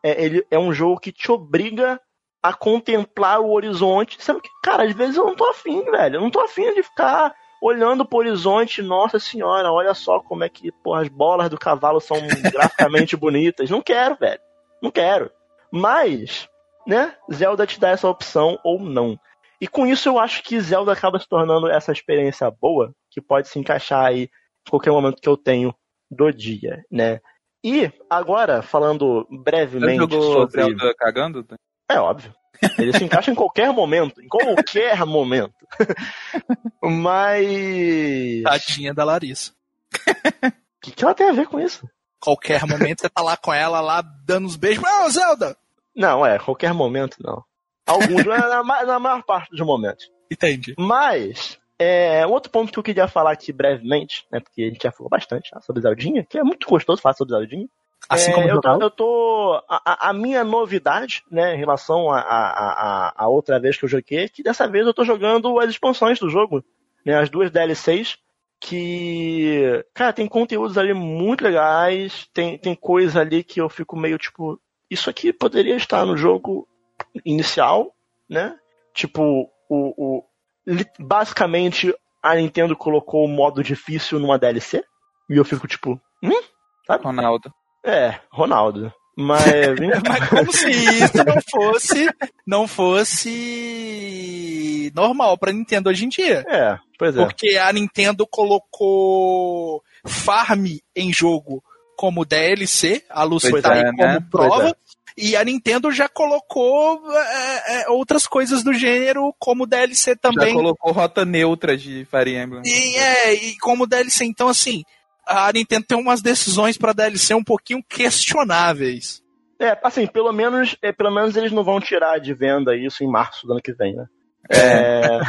é, ele é um jogo que te obriga a contemplar o horizonte. Sabe que, cara, às vezes eu não tô afim, velho. Eu não tô afim de ficar olhando pro horizonte, nossa senhora, olha só como é que pô, as bolas do cavalo são graficamente bonitas. Não quero, velho. Não quero. Mas, né, Zelda te dá essa opção ou não. E com isso eu acho que Zelda acaba se tornando essa experiência boa, que pode se encaixar aí em qualquer momento que eu tenho do dia, né? E agora, falando brevemente Você jogou sobre... Zelda cagando? É óbvio. Ele se encaixa em qualquer momento, em qualquer momento. Mas. Tadinha da Larissa. O que, que ela tem a ver com isso? Qualquer momento você tá lá com ela, lá dando os beijos. Ô, Zelda! Não, é, qualquer momento não. Alguns, na, na, maior parte dos momentos. Entendi. Mas, é, um outro ponto que eu queria falar aqui brevemente, né, porque a gente já falou bastante já, sobre Zeldinha, que é muito gostoso falar sobre Zeldinha. Assim é, como eu tô, eu tô a, a, minha novidade, né, em relação a, a, a, outra vez que eu joguei, é que dessa vez eu tô jogando as expansões do jogo, né, as duas DLCs, que, cara, tem conteúdos ali muito legais, tem, tem coisa ali que eu fico meio tipo, isso aqui poderia estar no jogo inicial, né? Tipo, o, o, basicamente a Nintendo colocou o modo difícil numa DLC. E eu fico tipo, hum? Sabe? Ronaldo. É, Ronaldo. Mas, Mas como se isso não fosse não fosse normal pra Nintendo hoje em dia. É, pois é. Porque a Nintendo colocou farm em jogo como DLC, a Lucy tá é, aí como né? prova. É. E a Nintendo já colocou é, é, outras coisas do gênero como DLC também. Já colocou rota neutra de Fire Emblem. E, é, e como DLC. Então, assim, a Nintendo tem umas decisões para DLC um pouquinho questionáveis. É, assim, pelo menos, é, pelo menos eles não vão tirar de venda isso em março do ano que vem, né? É. é...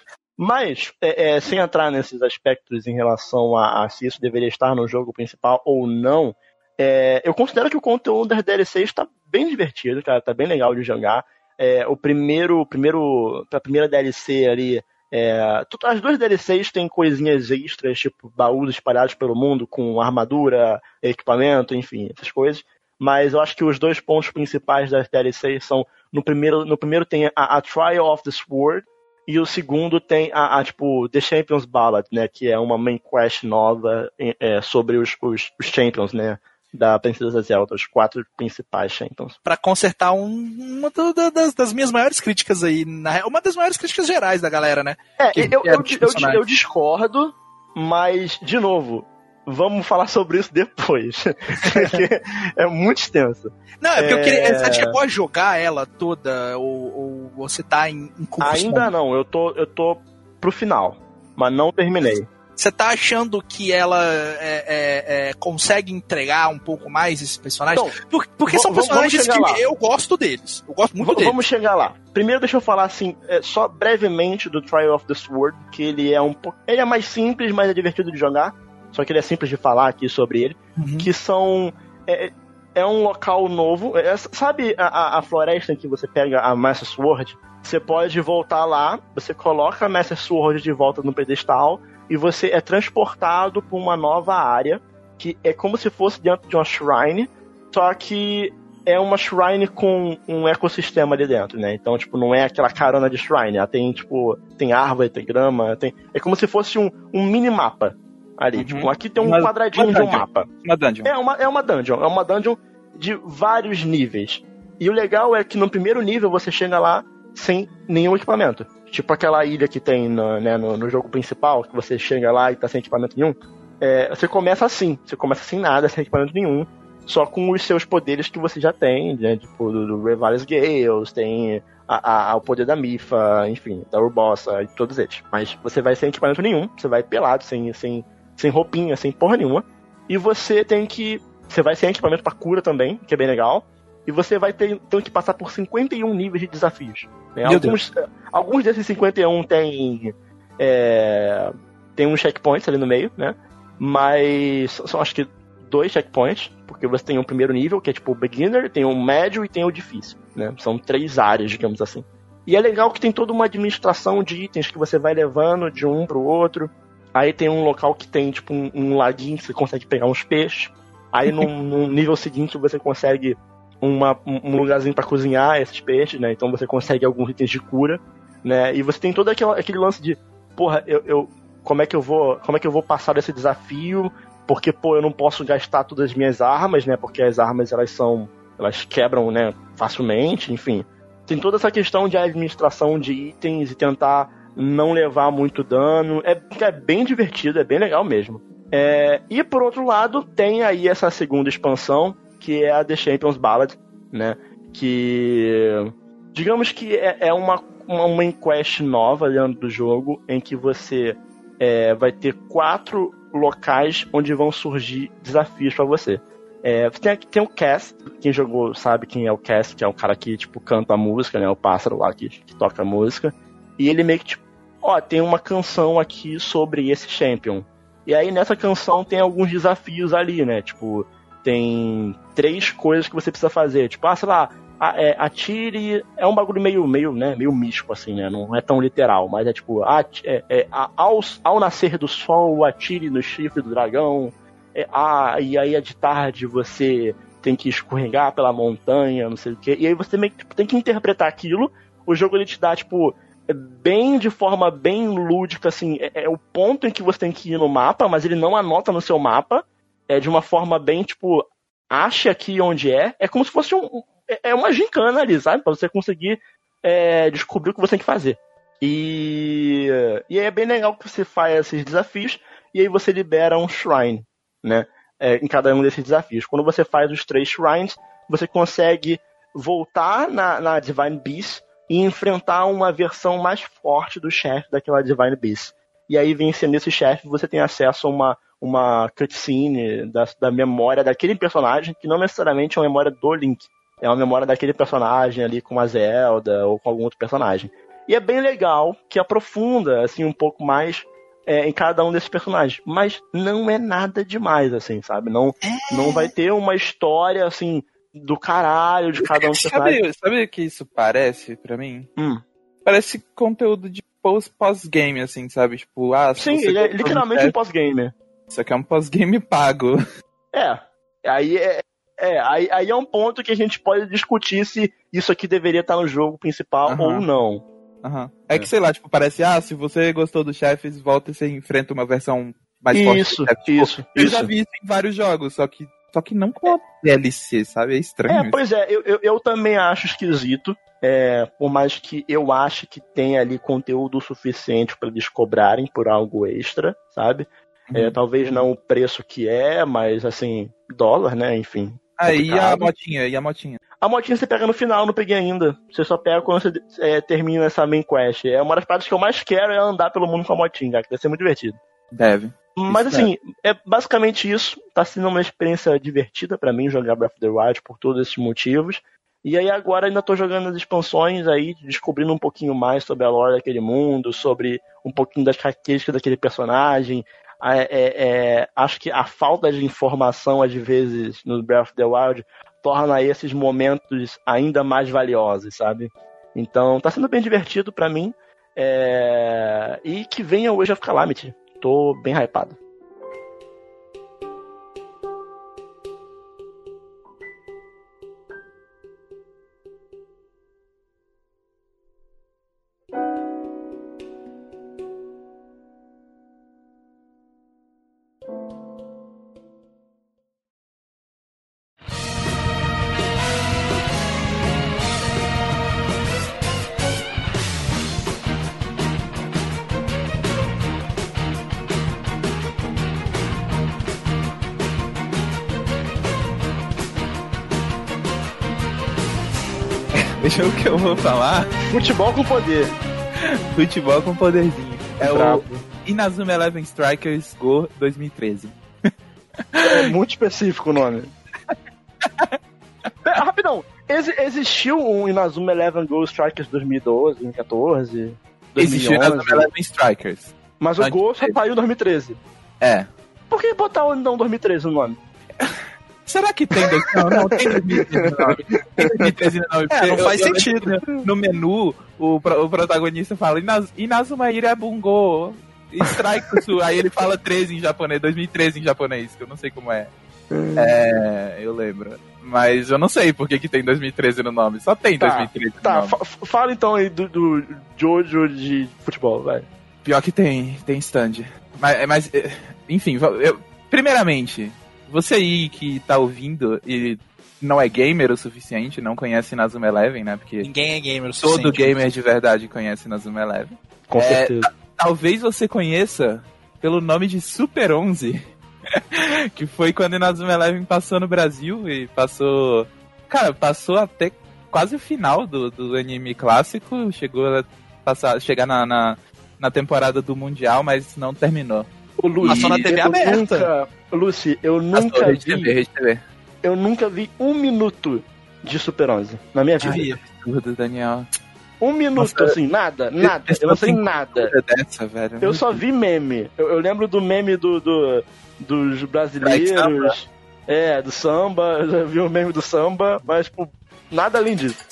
Mas, é, é, sem entrar nesses aspectos em relação a, a, se isso deveria estar no jogo principal ou não, é, eu considero que o conteúdo das DLCs está bem divertido, cara, tá bem legal de jogar. É, o primeiro, primeiro, a primeira DLC ali, é, as duas DLCs têm coisinhas extras, tipo baús espalhados pelo mundo com armadura, equipamento, enfim, essas coisas. Mas eu acho que os dois pontos principais das DLCs são no primeiro, no primeiro tem a, a Trial of the Sword e o segundo tem a, a, tipo The Champions Ballad, né, que é uma main quest nova é, sobre os, os, os Champions, né, da Princesa Zelda, os quatro principais Champions. Para consertar um, uma das, das, minhas maiores críticas aí, na, uma das maiores críticas gerais da galera, né? É, que, eu, eu, eu, eu, discordo, mas, de novo, vamos falar sobre isso depois. é muito extenso. Não, é porque é... eu queria. Você chegou a jogar ela toda, ou, ou você tá em, em curso? Ainda não, eu tô, eu tô pro final, mas não terminei. Você tá achando que ela é, é, é, consegue entregar um pouco mais esses personagens? Então, Por, porque são personagens que lá. eu gosto deles. Eu gosto muito v deles. Vamos chegar lá. Primeiro, deixa eu falar assim, é, só brevemente do Trial of the Sword, que ele é um pouco. Ele é mais simples, mas é divertido de jogar. Só que ele é simples de falar aqui sobre ele. Uhum. Que são. É, é um local novo. É, sabe a, a, floresta em que você pega a Master Sword? Você pode voltar lá, você coloca a Master Sword de volta no pedestal e você é transportado para uma nova área que é como se fosse dentro de uma shrine, só que é uma shrine com um ecossistema ali dentro, né? Então, tipo, não é aquela carona de shrine. Ela tem, tipo, tem árvore, tem grama, tem. É como se fosse um, um mini mapa ali. Uhum. Tipo, aqui tem um uma, quadradinho uma de um mapa. Uma dungeon. É uma, é uma dungeon. É uma dungeon de vários níveis. E o legal é que no primeiro nível você chega lá sem nenhum equipamento. Tipo aquela ilha que tem no, né, no, no jogo principal, que você chega lá e tá sem equipamento nenhum. É, você começa assim, você começa sem nada, sem equipamento nenhum, só com os seus poderes que você já tem, né, tipo do, do Revalis Gales, tem a, a, o poder da Mifa, enfim, da Urbossa e todos eles. Mas você vai sem equipamento nenhum, você vai pelado, sem, sem, sem roupinha, sem porra nenhuma, e você tem que. Você vai sem equipamento para cura também, que é bem legal. E você vai ter, ter que passar por 51 níveis de desafios. Né? Alguns, alguns desses 51 tem. É, tem uns checkpoints ali no meio, né? Mas são acho que dois checkpoints, porque você tem um primeiro nível, que é tipo o beginner, tem o médio e tem o difícil, né? São três áreas, digamos assim. E é legal que tem toda uma administração de itens que você vai levando de um pro outro. Aí tem um local que tem tipo um, um laguinho que você consegue pegar uns peixes. Aí num, num nível seguinte você consegue uma, um lugarzinho para cozinhar esses peixes, né? Então você consegue alguns itens de cura, né? E você tem todo aquele, aquele lance de, porra, eu, eu, como é que eu vou, como é que eu vou passar desse desafio? Porque, pô, eu não posso gastar todas as minhas armas, né? Porque as armas elas são, elas quebram, né? Facilmente, enfim. Tem toda essa questão de administração de itens e tentar não levar muito dano. É, é bem divertido, é bem legal mesmo. É, e por outro lado, tem aí essa segunda expansão, que é a The Champions Ballad, né? Que digamos que é, é uma, uma, enquest nova dentro do jogo em que você é, vai ter quatro locais onde vão surgir desafios para você. É, tem, tem o Cass, quem jogou sabe quem é o Cass, que é o cara que, tipo, canta a música, né? O pássaro lá que, que toca a música. E ele meio que, tipo, ó, tem uma canção aqui sobre esse champion. E aí nessa canção tem alguns desafios ali, né? Tipo, tem três coisas que você precisa fazer. Tipo, ah, sei lá, é, atire. É um bagulho meio, meio, né, meio místico, assim, né? Não é tão literal, mas é tipo, é, é, ao, ao nascer do sol, atire no chifre do dragão. É, ah, e aí é de tarde você tem que escorregar pela montanha, não sei o quê. E aí você meio que tipo, tem que interpretar aquilo. O jogo ele te dá, tipo, é bem de forma bem lúdica, assim, é, é, o ponto em que você tem que ir no mapa, mas ele não anota no seu mapa é de uma forma bem, tipo, ache aqui onde é. É como se fosse um. É uma gincana ali, sabe? Pra você conseguir é, descobrir o que você tem que fazer. E, e é bem legal que você faz esses desafios e aí você libera um shrine, né? É, em cada um desses desafios. Quando você faz os três shrines, você consegue voltar na, na Divine Beast e enfrentar uma versão mais forte do chefe daquela Divine Beast. E aí, vencendo esse chefe, você tem acesso a uma uma cutscene da, da memória daquele personagem, que não necessariamente é uma memória do Link. É uma memória daquele personagem ali com a Zelda ou com algum outro personagem. E é bem legal que aprofunda, assim, um pouco mais é, em cada um desses personagens. Mas não é nada demais, assim, sabe? Não, é... não vai ter uma história, assim, do caralho de cada um dos personagens. Sabe o que isso parece para mim? Hum. Parece conteúdo de pós-game, assim, sabe? Tipo, ah... Sim, ele é literalmente um pós-game. Isso aqui é um pós-game pago. É. Aí é, é aí, aí, é um ponto que a gente pode discutir se isso aqui deveria estar no jogo principal uhum. ou não. Uhum. É, é, que, sei lá, tipo, parece, ah, se você gostou dos chefes, volta e você enfrenta uma versão mais isso, forte. Tipo, isso, eu isso. já vi isso em vários jogos, só que, só que não com a DLC, sabe? É estranho. É, pois é, eu, eu, eu, também acho esquisito. É, por mais que eu ache que tenha ali conteúdo suficiente para eles cobrarem por algo extra, sabe? É, uhum. talvez não o preço que é, mas assim, dólar, né? Enfim. Aí ah, a motinha, e a motinha? A motinha você pega no final, não peguei ainda. Você só pega quando você é, termina essa main quest. É uma das partes que eu mais quero é andar pelo mundo com a motinha, cara, que deve ser muito divertido. Deve. Mas isso assim, deve. é basicamente isso. Tá sendo uma experiência divertida para mim jogar Breath of the Wild por todos esses motivos. E aí agora ainda tô jogando as expansões aí, descobrindo um pouquinho mais sobre a lore daquele mundo, sobre um pouquinho das características daquele personagem, é, é, acho que a falta de informação, às vezes, no Breath of the Wild, torna esses momentos ainda mais valiosos, sabe? Então tá sendo bem divertido para mim. É... E que venha Age of Calamity. Tô bem hypado. Falar. Futebol com poder. Futebol com poderzinho. É Bravo. o Inazuma Eleven Strikers Go 2013. É muito específico o nome. Pera, rapidão, Ex existiu um Inazuma Eleven Go Strikers 2012, 2014? 2011? Existiu Inazuma Eleven Strikers. Mas o Go só saiu em 2013. É. Por que botar o então 2013 no nome? Será que tem? Não, não tem 2013 Tem 2013 É, não faz eu, sentido. Eu, no menu, o, o protagonista fala Inazuma Ira Bungo Strike Aí ele fala 13 em japonês, 2013 em japonês, que eu não sei como é. Hum. É, eu lembro. Mas eu não sei por que, que tem 2013 no nome. Só tem tá, 2013 no tá, nome. Tá, fala então aí do, do Jojo de futebol, vai. Pior que tem, tem stand. Mas, mas enfim, eu, primeiramente, você aí que tá ouvindo e não é gamer o suficiente, não conhece Nazuma Eleven, né? Porque ninguém é gamer o suficiente. Todo gamer de verdade conhece Nazuma Eleven. Com é, certeza. Talvez você conheça pelo nome de Super 11, que foi quando Nazuma Eleven passou no Brasil e passou, cara, passou até quase o final do, do anime clássico, chegou a passar, chegar na, na, na temporada do mundial, mas não terminou. Lucy, Passou na TV aberta. Nunca, Lucy, eu nunca vi. TV, TV. Eu nunca vi um minuto de Super 11 na minha vida. Ai, absurdo, Daniel. Um minuto, Nossa, assim, nada, nada. Eu não sei nada. Dessa, velho. Eu só vi meme. Eu, eu lembro do meme do, do dos brasileiros. É, do samba. Eu já vi o meme do samba, mas, tipo, nada além disso.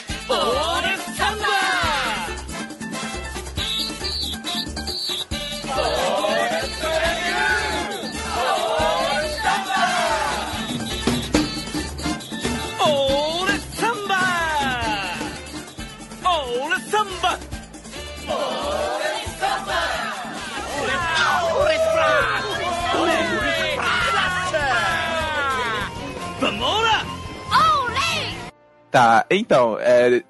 Tá, então, é,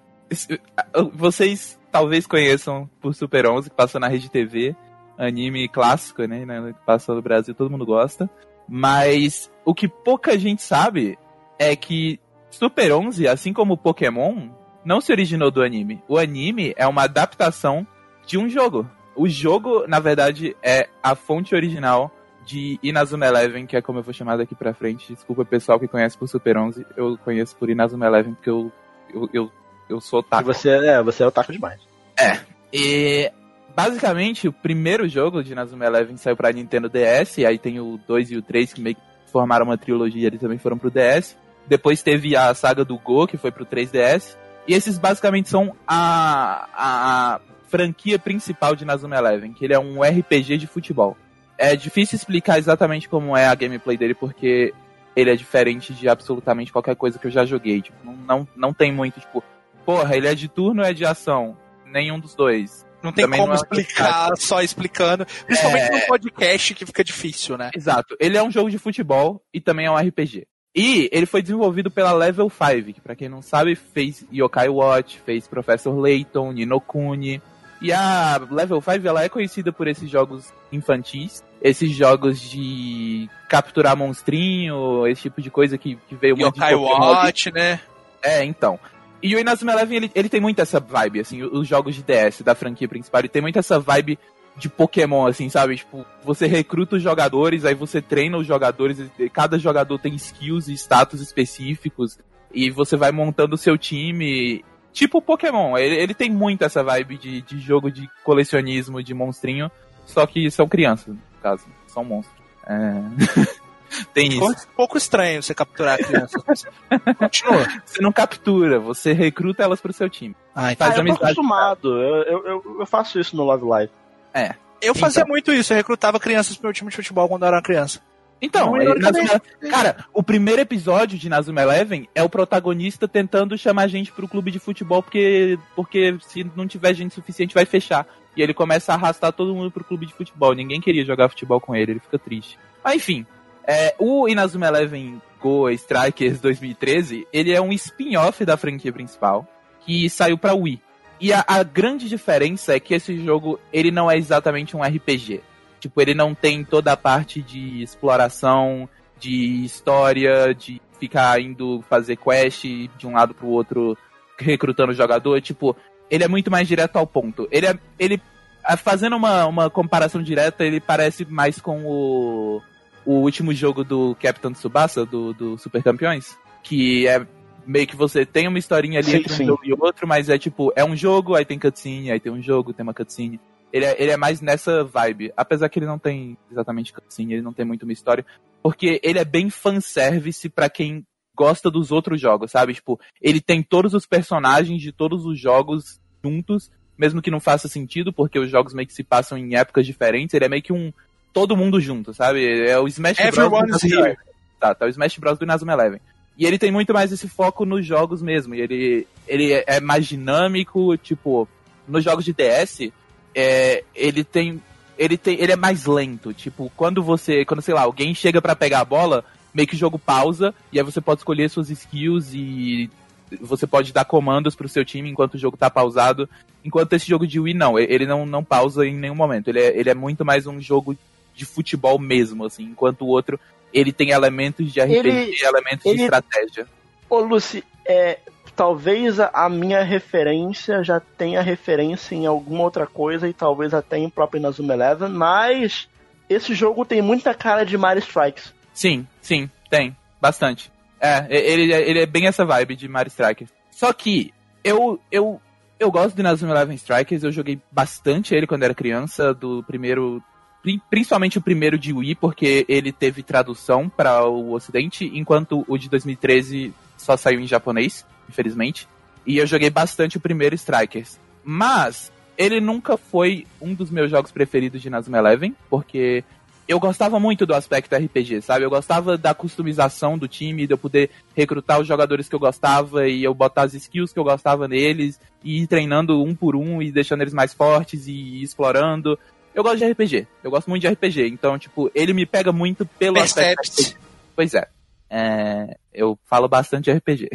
vocês talvez conheçam por Super 11, que passou na Rede TV, anime clássico, né, né, passou no Brasil, todo mundo gosta. Mas o que pouca gente sabe é que Super 11, assim como Pokémon, não se originou do anime. O anime é uma adaptação de um jogo. O jogo, na verdade, é a fonte original de Inazuma Eleven, que é como eu vou chamar daqui pra frente. Desculpa, pessoal que conhece por Super 11, eu conheço por Inazuma Eleven, porque eu, eu, eu, eu sou otaku. você é, você é otaku demais. É. E basicamente, o primeiro jogo de Inazuma Eleven saiu pra Nintendo DS, aí tem o 2 e o 3 que meio que formaram uma trilogia, eles também foram pro DS. Depois teve a saga do Go, que foi pro 3DS. E esses basicamente são a, a, a franquia principal de Inazuma Eleven, que ele é um RPG de futebol é difícil explicar exatamente como é a gameplay dele, porque ele é diferente de absolutamente qualquer coisa que eu já joguei. Tipo, não, não, não tem muito, tipo, porra, ele é de turno ou é de ação? Nenhum dos dois. Não tem Também como não é explicar só explicando. Principalmente é... no podcast que fica difícil, né? Exato. Ele é um jogo de futebol e também é um RPG. E ele foi desenvolvido pela Level 5, que pra quem não sabe, fez Yokai Watch, fez Professor Layton, Ninokuni. E a Level 5 ela é conhecida por esses jogos infantis, esses jogos de capturar monstrinho, esse tipo de coisa que, que veio muito Yokai Watch, né? É, então. E o Inazuma Eleven, ele, ele tem muito essa vibe, assim, os jogos de DS da franquia principal, ele tem muito essa vibe de Pokémon, assim, sabe? Tipo, você recruta os jogadores, aí você treina os jogadores, cada jogador tem skills e status específicos, e você vai montando o seu time tipo Pokémon. Ele, ele tem muito essa vibe de, de jogo de colecionismo, de monstrinho. Só que são crianças, no caso. São monstros. É... Tem isso. Um pouco estranho você capturar crianças. Continua. Você não captura, você recruta elas pro seu time. Ah, então. Faz ah, eu tô acostumado. Eu, eu, eu, faço isso no Love Live. É. Eu fazia então. muito isso, eu recrutava crianças pro meu time de futebol quando eu era criança. Então, é, Nazuma, cara, o primeiro episódio de Nazuma Eleven é o protagonista tentando chamar gente pro clube de futebol porque, porque se não tiver gente suficiente vai fechar. E ele começa a arrastar todo mundo pro clube de futebol. Ninguém queria jogar futebol com ele, ele fica triste. Mas enfim, é, o Inazuma Eleven Go Strikers 2013, ele é um spin-off da franquia principal que saiu para Wii. E a, a, grande diferença é que esse jogo, ele não é exatamente um RPG. Tipo, ele não tem toda a parte de exploração, de história, de ficar indo fazer quest de um lado pro outro, recrutando o jogador. Tipo, ele é muito mais direto ao ponto. Ele é, ele fazendo uma, uma comparação direta, ele parece mais com o o último jogo do Capitão Tsubasa, do, do Super Campeões, que é meio que você tem uma historinha ali sim, entre um sim. jogo e outro, mas é tipo, é um jogo, aí tem cutscene, aí tem um jogo, tem uma cutscene. Ele é, ele é mais nessa vibe, apesar que ele não tem exatamente cutscene, ele não tem muito uma história, porque ele é bem fanservice para quem gosta dos outros jogos, sabe? Tipo, ele tem todos os personagens de todos os jogos juntos, mesmo que não faça sentido, porque os jogos meio que se passam em épocas diferentes, ele é meio que um, todo mundo junto, sabe? É o Smash Everyone Bros. Do here. Tá, tá o Smash Bros. do Inazuma Eleven. E ele tem muito mais esse foco nos jogos mesmo. Ele, ele é mais dinâmico, tipo, nos jogos de DS, é, ele tem. Ele tem. Ele é mais lento. Tipo, quando você. Quando, sei lá, alguém chega para pegar a bola, meio que o jogo pausa, e aí você pode escolher suas skills e você pode dar comandos pro seu time enquanto o jogo tá pausado. Enquanto esse jogo de Wii, não, ele não, não pausa em nenhum momento. Ele é, ele é muito mais um jogo de futebol mesmo, assim, enquanto o outro ele tem elementos de RPG, ele, elementos ele... de estratégia. Ô, Lucy, é, talvez a minha referência já tenha referência em alguma outra coisa e talvez até em próprio Inazuma Eleven, mas esse jogo tem muita cara de Mario Strikes. Sim, sim, tem, bastante. É, ele, ele é bem essa vibe de Mario Strikers. Só que eu, eu, eu gosto de Inazuma Eleven Strikers, eu joguei bastante ele quando era criança, do primeiro principalmente o primeiro de Wii, porque ele teve tradução para o Ocidente, enquanto o de 2013 só saiu em japonês, infelizmente. E eu joguei bastante o primeiro Strikers. Mas ele nunca foi um dos meus jogos preferidos de Nazuma Eleven, porque eu gostava muito do aspecto RPG, sabe? Eu gostava da customização do time, de eu poder recrutar os jogadores que eu gostava e eu botar as skills que eu gostava neles e ir treinando um por um e deixando eles mais fortes e explorando eu gosto de RPG. Eu gosto muito de RPG. Então, tipo, ele me pega muito pelo aspecto. Pois é. É. Eu falo bastante de RPG.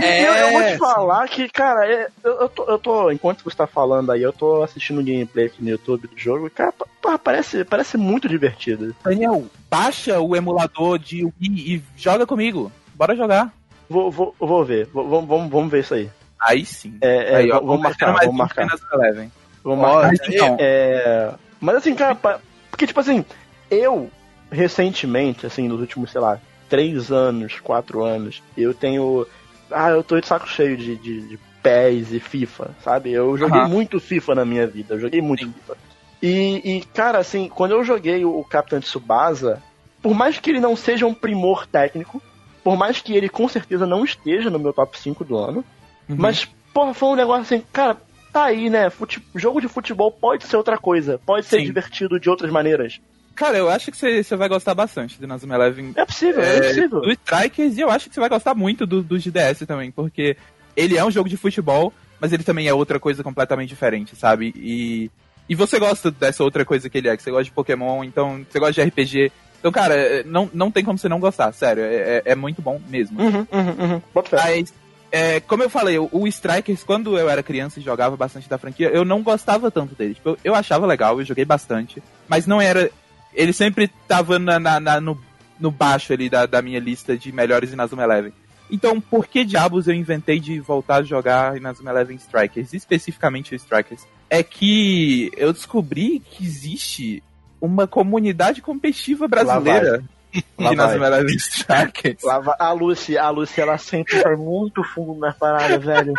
É, eu, eu, vou te falar que, cara, é, eu, eu, tô, eu tô. Enquanto você tá falando aí, eu tô assistindo gameplay aqui no YouTube do jogo. E, cara, pô, parece, parece muito divertido. Daniel, baixa o emulador de Wii e joga comigo. Bora jogar. Vou, vou, vou ver. Vou, vamos, vamos ver isso aí. Aí sim. É, é, aí, ó, vamos marcar, vamos marcar. Vamos marcar. Então, é, mas assim, cara, porque tipo assim, eu recentemente, assim, nos últimos, sei lá, três anos, quatro anos, eu tenho. Ah, eu tô de saco cheio de, de, de PES e FIFA, sabe? Eu joguei uhum. muito FIFA na minha vida, eu joguei muito FIFA. E, e, cara, assim, quando eu joguei o Capitão Tsubasa, por mais que ele não seja um primor técnico, por mais que ele com certeza não esteja no meu top 5 do ano, uhum. mas, porra, foi um negócio assim, cara, tá aí, né? Fute... Jogo de futebol pode ser outra coisa, pode ser Sim. divertido de outras maneiras. Cara, eu acho que você vai gostar bastante de Nazuma Eleven. É possível, é, é possível. Do Strikers, e eu acho que você vai gostar muito do, do GDS também, porque ele é um jogo de futebol, mas ele também é outra coisa completamente diferente, sabe? E, e você gosta dessa outra coisa que ele é, que você gosta de Pokémon, então você gosta de RPG. Então, cara, não, não tem como você não gostar, sério, é, é, é muito bom mesmo. Uhum, uhum, uhum. Mas é, como eu falei, o, o, Strikers, quando eu era criança e jogava bastante da franquia, eu não gostava tanto dele. Tipo, eu, eu, achava legal, eu joguei bastante, mas não era. Ele sempre tava na, na, na, no, no baixo ali da, da minha lista de melhores Inazuma Eleven. Então, por que diabos eu inventei de voltar a jogar Inazuma Eleven Strikers, especificamente o Strikers? É que eu descobri que existe uma comunidade competitiva brasileira Lá que nas melhores A Lucy, a Lucy, ela sempre vai muito fundo na parada, velho.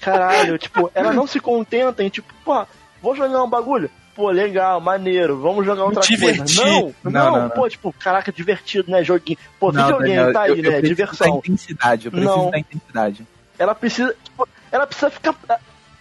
Caralho, tipo, ela não se contenta em, tipo, pô, vou jogar um bagulho. Pô, legal, maneiro, vamos jogar outra Divertir. coisa. Não, não, Não, não, pô, tipo, caraca, divertido, né, joguinho. Pô, Não, videogame Daniel, tá aí, eu- eu né, preciso diversão. Da intensidade, eu preciso Não. da intensidade. Ela precisa, tipo, ela precisa ficar...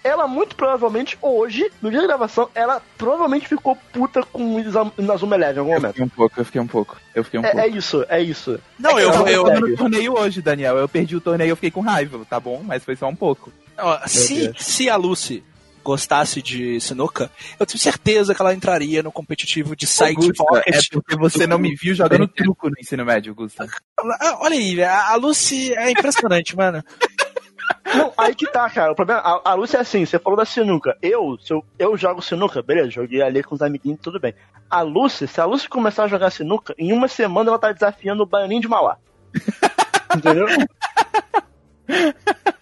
Ela muito provavelmente hoje, no dia da gravação, ela provavelmente ficou puta com o Inazuma- Eleven em algum Eu momento. fiquei um pouco, eu fiquei um pouco. Eu fiquei um É, pouco. é isso, é isso. Não, eu, tava eu, jogando no torneio hoje, Daniel. Eu perdi o torneio, eu fiquei com raiva, tá bom? Mas foi só um pouco. Ó, se, se a Lucy gostasse de sinuca, eu tenho certeza que ela entraria no competitivo de Side Gusta, Pocket. é porque você não me viu jogando truco no ensino médio, Gusta. Ah, Olha aí, a Lucy é impressionante, mano. Não, aí que tá, cara. O problema, a, a Lúcia é assim, você falou da sinuca. Eu, se eu, eu jogo sinuca, beleza, joguei ali com os amiguinhos, tudo bem. A Lúcia, se a Lúcia começar a jogar sinuca, em uma semana ela tá desafiando o Baianinho de Mauá. Entendeu?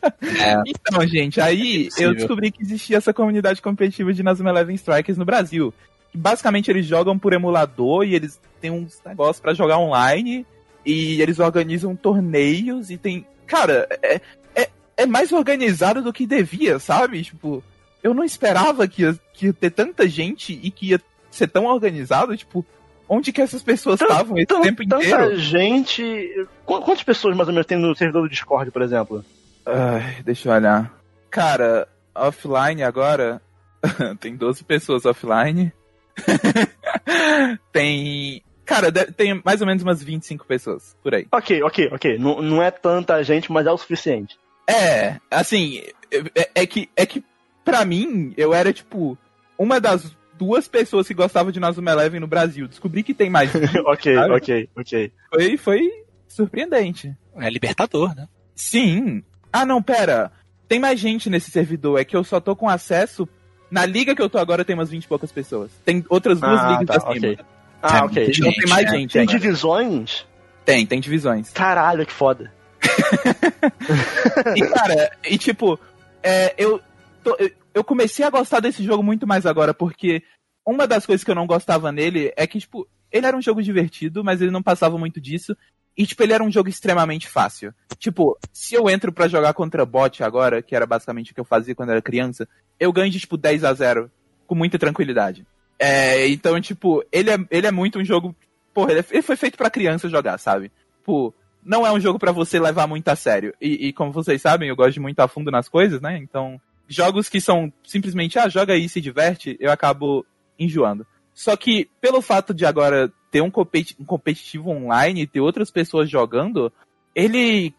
Então, gente, aí Impossível. eu descobri que existia essa comunidade competitiva de Nazuma Eleven Strikers no Brasil. Basicamente, eles jogam por emulador e eles têm uns negócios pra jogar online e eles organizam torneios e tem. Cara, é, é, é mais organizado do que devia, sabe? Tipo, eu não esperava que ia, que ia ter tanta gente e que ia ser tão organizado. Tipo, onde que essas pessoas estavam esse tempo tanta inteiro? gente. Qu- Quantas pessoas mais ou menos tem no servidor do Discord, por exemplo? Ai, deixa eu olhar. Cara, offline agora tem 12 pessoas offline. tem. Cara, tem mais ou menos umas 25 pessoas por aí. Ok, ok, ok. Não, não é tanta gente, mas é o suficiente. É, assim, é, é que é que pra mim eu era tipo uma das duas pessoas que gostava de Nazuma Eleven no Brasil. Descobri que tem mais. ok, Sabe? ok, ok. foi foi surpreendente. É libertador, né? Sim. Ah, não, pera. Tem mais gente nesse servidor. É que eu só tô com acesso. Na liga que eu tô agora tem umas 20 e poucas pessoas. Tem outras duas Ah, ligas tá, acima. ok. Ah, É, ok. Então tem mais gente Tem ainda. divisões? Tem, tem divisões. Caralho, que foda. E, cara, e tipo, é, eu, tô- eu, eu comecei a gostar desse jogo muito mais agora, porque uma das coisas que eu não gostava nele é que, tipo, ele era um jogo divertido, mas ele não passava muito disso. E, tipo, ele era um jogo extremamente fácil. Tipo, se eu entro pra jogar contra bot agora, que era basicamente o que eu fazia quando era criança, eu ganho de, tipo, 10 a 0 com muita tranquilidade. É, então, tipo, ele é, ele é muito um jogo. Porra, ele, é- ele foi feito pra criança jogar, sabe? Tipo, não é um jogo pra você levar muito a sério. E, e como vocês sabem, eu gosto de muito a fundo nas coisas, né? Então, jogos que são simplesmente, ah, joga aí e se diverte, eu acabo enjoando. Só que, pelo fato de agora ter um, competi- um competitivo online ter outras pessoas jogando, ele.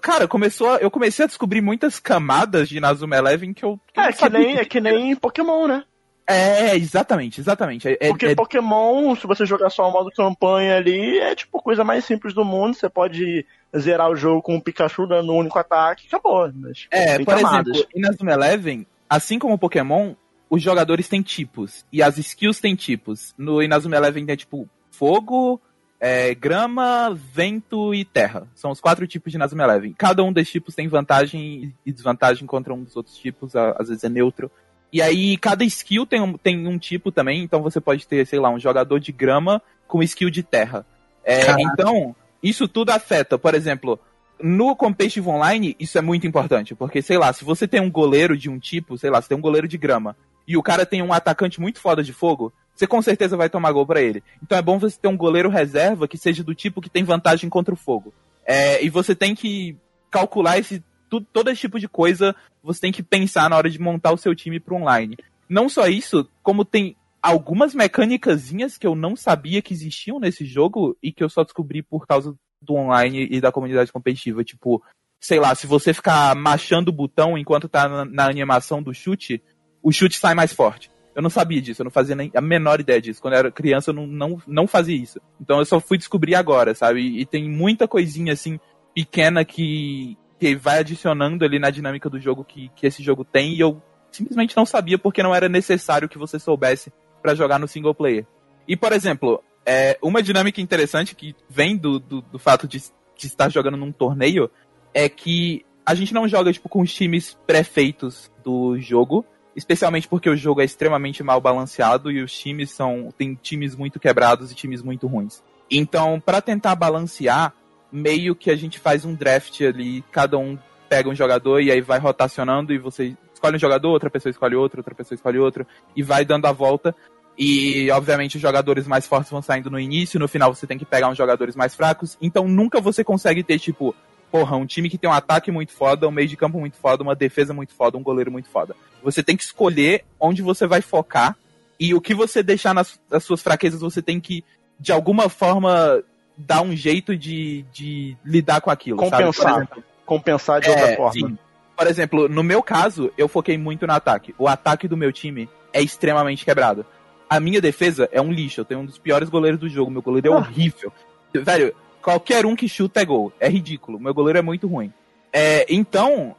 Cara, começou a- eu comecei a descobrir muitas camadas de Nazuma Eleven que eu. que É que, nem, é que nem Pokémon, né? É, exatamente, exatamente. É, é- Porque é- Pokémon, se você jogar só o modo campanha ali, é tipo a coisa mais simples do mundo. Você pode zerar o jogo com o Pikachu dando um único ataque e acabou. Mas É, por camadas. exemplo, em Nazuma Eleven, assim como Pokémon, os jogadores têm tipos. E as skills têm tipos. No Inazuma Eleven tem tipo fogo, é, grama, vento e terra. São os quatro tipos de Inazuma Eleven. Cada um desses tipos tem vantagem e desvantagem contra um dos outros tipos, às vezes é neutro. E aí, cada skill tem um, tem um tipo também, então você pode ter, sei lá, um jogador de grama com skill de terra. É, então, isso tudo afeta. Por exemplo, no competitive online, isso é muito importante, porque, sei lá, se você tem um goleiro de um tipo, sei lá, você tem um goleiro de grama, e o cara tem um atacante muito foda de fogo, você com certeza vai tomar gol pra ele. Então é bom você ter um goleiro reserva que seja do tipo que tem vantagem contra o fogo. É, e você tem que calcular esse, tudo, todo esse tipo de coisa, você tem que pensar na hora de montar o seu time pro online. Não só isso, como tem algumas mecânicazinhas que eu não sabia que existiam nesse jogo e que eu só descobri por causa do online e da comunidade competitiva. Tipo, sei lá, se você ficar machando o botão enquanto tá na, na animação do chute, o chute sai mais forte. Eu não sabia disso, eu não fazia nem a menor ideia disso. Quando eu era criança, eu não, não, não fazia isso. Então eu só fui descobrir agora, sabe? E, e tem muita coisinha assim, pequena que, que vai adicionando ali na dinâmica do jogo que, que esse jogo tem e eu simplesmente não sabia porque não era necessário que você soubesse pra jogar no single player. E, por exemplo, é, uma dinâmica interessante que vem do, do, do fato de, de estar jogando num torneio é que a gente não joga tipo, com os times pré-feitos do jogo, especialmente porque o jogo é extremamente mal balanceado e os times são tem times muito quebrados e times muito ruins. Então, para tentar balancear, meio que a gente faz um draft ali, cada um pega um jogador e aí vai rotacionando e você escolhe um jogador, outra pessoa escolhe outro, outra pessoa escolhe outro, e vai dando a volta. E, obviamente, os jogadores mais fortes vão saindo no início, no final você tem que pegar uns jogadores mais fracos. Então, nunca você consegue ter, tipo, porra, um time que tem um ataque muito foda, um meio de campo muito foda, uma defesa muito foda, um goleiro muito foda. Você tem que escolher onde você vai focar e o que você deixar nas, nas suas fraquezas, você tem que, de alguma forma, dar um jeito de, de lidar com aquilo. Compensar. Exemplo, Compensar de é, outra forma. Sim. Por exemplo, no meu caso, eu foquei muito no ataque. O ataque do meu time é extremamente quebrado a minha defesa é um lixo. Eu tenho um dos piores goleiros do jogo. Meu goleiro é ah. horrível. Velho, qualquer um que chuta é gol. É ridículo. Meu goleiro é muito ruim. É, então,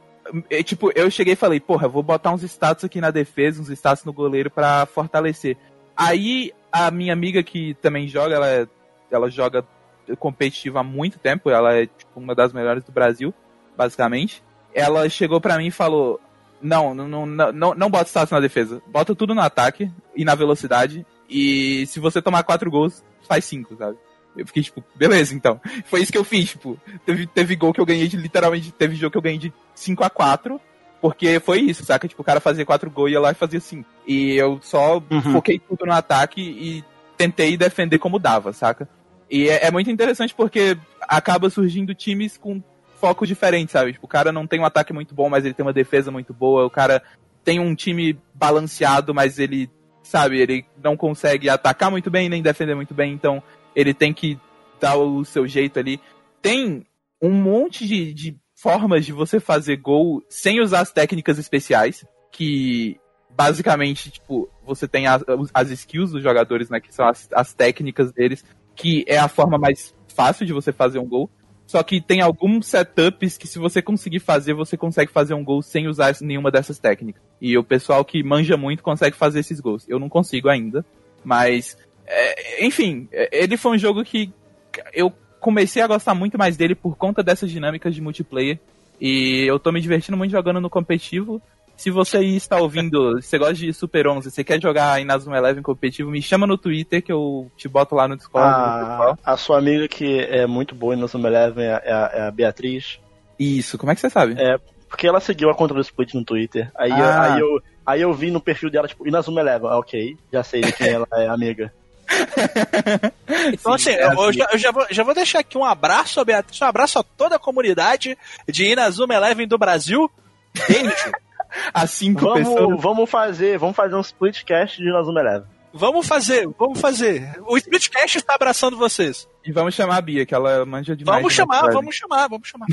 é, tipo, eu cheguei e falei, porra, vou botar uns status aqui na defesa, uns status no goleiro para fortalecer. Aí, a minha amiga que também joga, ela, é, ela joga competitiva há muito tempo, ela é tipo, uma das melhores do Brasil, basicamente. Ela chegou para mim e falou: não, não, não, não, não bota status na defesa. Bota tudo no ataque e na velocidade. E se você tomar quatro gols, faz cinco, sabe? Eu fiquei, tipo, beleza, então. Foi isso que eu fiz, tipo, teve, teve gol que eu ganhei de, literalmente, teve jogo que eu ganhei de 5 a 4 porque foi isso, saca? Tipo, o cara fazia quatro gols e ia lá e fazia cinco. E eu só uhum. foquei tudo no ataque e tentei defender como dava, saca? E é, é muito interessante porque acaba surgindo times com foco diferente, sabe? Tipo, o cara não tem um ataque muito bom, mas ele tem uma defesa muito boa. O cara tem um time balanceado, mas ele, sabe, ele não consegue atacar muito bem nem defender muito bem, então ele tem que dar o seu jeito ali. Tem um monte de, de formas de você fazer gol sem usar as técnicas especiais, que basicamente, tipo, você tem as, as skills dos jogadores, né, que são as, as técnicas deles, que é a forma mais fácil de você fazer um gol. Só que tem alguns setups que se você conseguir fazer, você consegue fazer um gol sem usar nenhuma dessas técnicas. E o pessoal que manja muito consegue fazer esses gols. Eu não consigo ainda, mas é, enfim, é, ele foi um jogo que eu comecei a gostar muito mais dele por conta dessas dinâmicas de multiplayer. E eu tô me divertindo muito jogando no competitivo. Se você está ouvindo, você gosta de Super 11, você quer jogar Inazuma Eleven competitivo, me chama no Twitter que eu te boto lá no Discord. Ah, a sua amiga que é muito boa em Inazuma Eleven é a, é a Beatriz. Isso, como é que você sabe? É, porque ela seguiu a conta do Split no Twitter. Aí, ah. eu, aí, eu, aí eu vi no perfil dela, tipo, Inazuma Eleven. Ah, ok, já sei de quem ela é amiga. então, Sim, assim, é assim. Eu, já, eu já, vou, já vou deixar aqui um abraço Beatriz, um abraço a toda a comunidade de Inazuma Eleven do Brasil. Beijo. a cinco vamos, pessoas. Vamos fazer, vamos fazer um splitcast de Inazuma Eleven. Vamos fazer, vamos fazer. O Splitcast está abraçando vocês. E vamos chamar a Bia, que ela manja demais. Vamos chamar, vamos chamar, vamos chamar.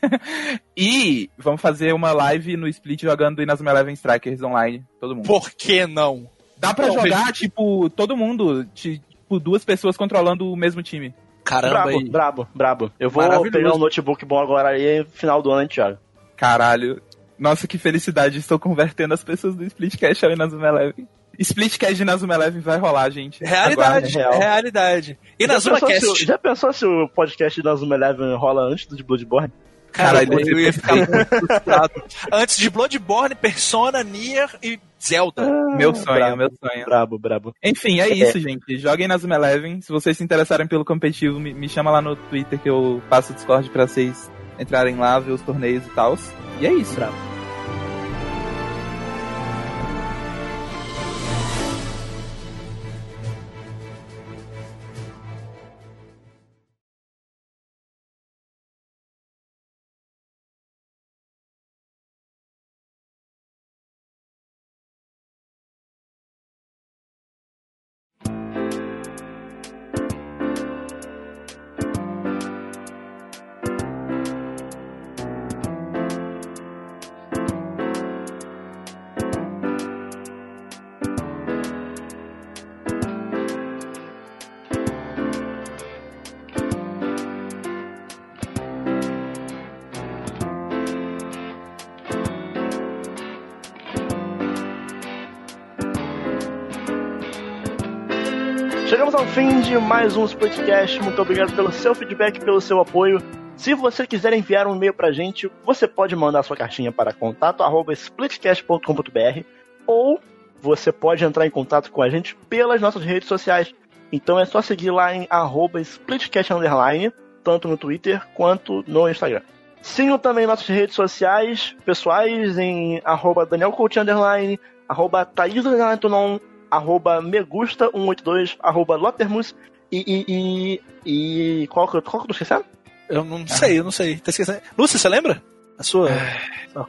e vamos fazer uma live no Split jogando Inazuma Eleven Strikers online, todo mundo. Por que não? Dá pra não, jogar, tipo, todo mundo, tipo, duas pessoas controlando o mesmo time. Caramba, brabo, aí. brabo, brabo. Eu vou pegar um notebook bom agora aí, final do ano a gente joga. Caralho. Nossa, que felicidade, estou convertendo as pessoas do Splitcast ao Inazuma Eleven. Splitcast de Inazuma Eleven vai rolar, gente. Realidade, real. realidade. E Inazuma Cast. Se, já pensou se o podcast de Inazuma Eleven rola antes do de Bloodborne? Cara, eu, eu ia ficar muito frustrado. Antes de Bloodborne, Persona, Nier e Zelda. Ah, meu sonho, brabo, meu sonho. Brabo, brabo. Enfim, é, é. isso, gente. Joguem Inazuma Eleven. Se vocês se interessarem pelo competitivo, me, me chama lá no Twitter que eu passo o Discord pra vocês entrarem lá, ver os torneios e tal. E é isso. Brabo. Chegamos ao fim de mais um podcast. Muito obrigado pelo seu feedback, pelo seu apoio. Se você quiser enviar um e-mail pra gente, você pode mandar sua cartinha para contato@splitcast.com.br ou você pode entrar em contato com a gente pelas nossas redes sociais. Então é só seguir lá em @splitcast tanto no Twitter quanto no Instagram. Sigam também nossas redes sociais pessoais em arroba Daniel underline, arroba Thaís arroba Megusta182, arroba Lotermus e, e, e, e qual que eu qual que eu tô esquecendo? Eu não sei, eu não sei. Tá esquecendo. Lúcia, você lembra? A sua?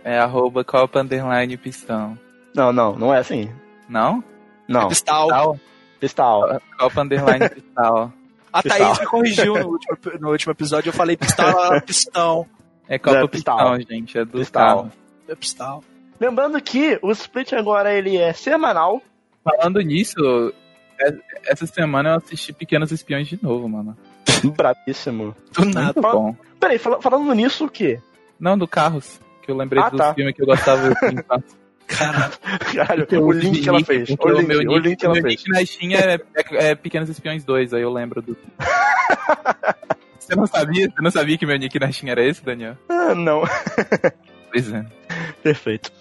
É arroba Copa Underline Pistão. Não, não, não é assim. Não? Não. É Pistal. Pistal? Pistal. Copa Underline Pistal. A Pistal. Thaís me corrigiu no último, no último episódio. Eu falei Pistal, Pistão. É Copa É, Pistão, Pistal. gente. É do Pistal. carro. É Pistal. Lembrando que o Split agora ele é semanal. Falando nisso, é- essa semana eu assisti Pequenos Espiões de novo, mano. Bravíssimo. Do nada. Muito bom. Peraí, fala- falando nisso, o quê? Não, do Carros. Que eu lembrei Ah, dos tá. filmes que eu gostava de infância. Caralho. O link que ela fez. O link, meu o link que ela meu fez. nick na Steam é, é- é Pequenos Espiões 2, aí eu lembro do. Você não sabia? Você não sabia que meu nick na Steam era esse, Daniel? Ah, não. Pois é. Perfeito.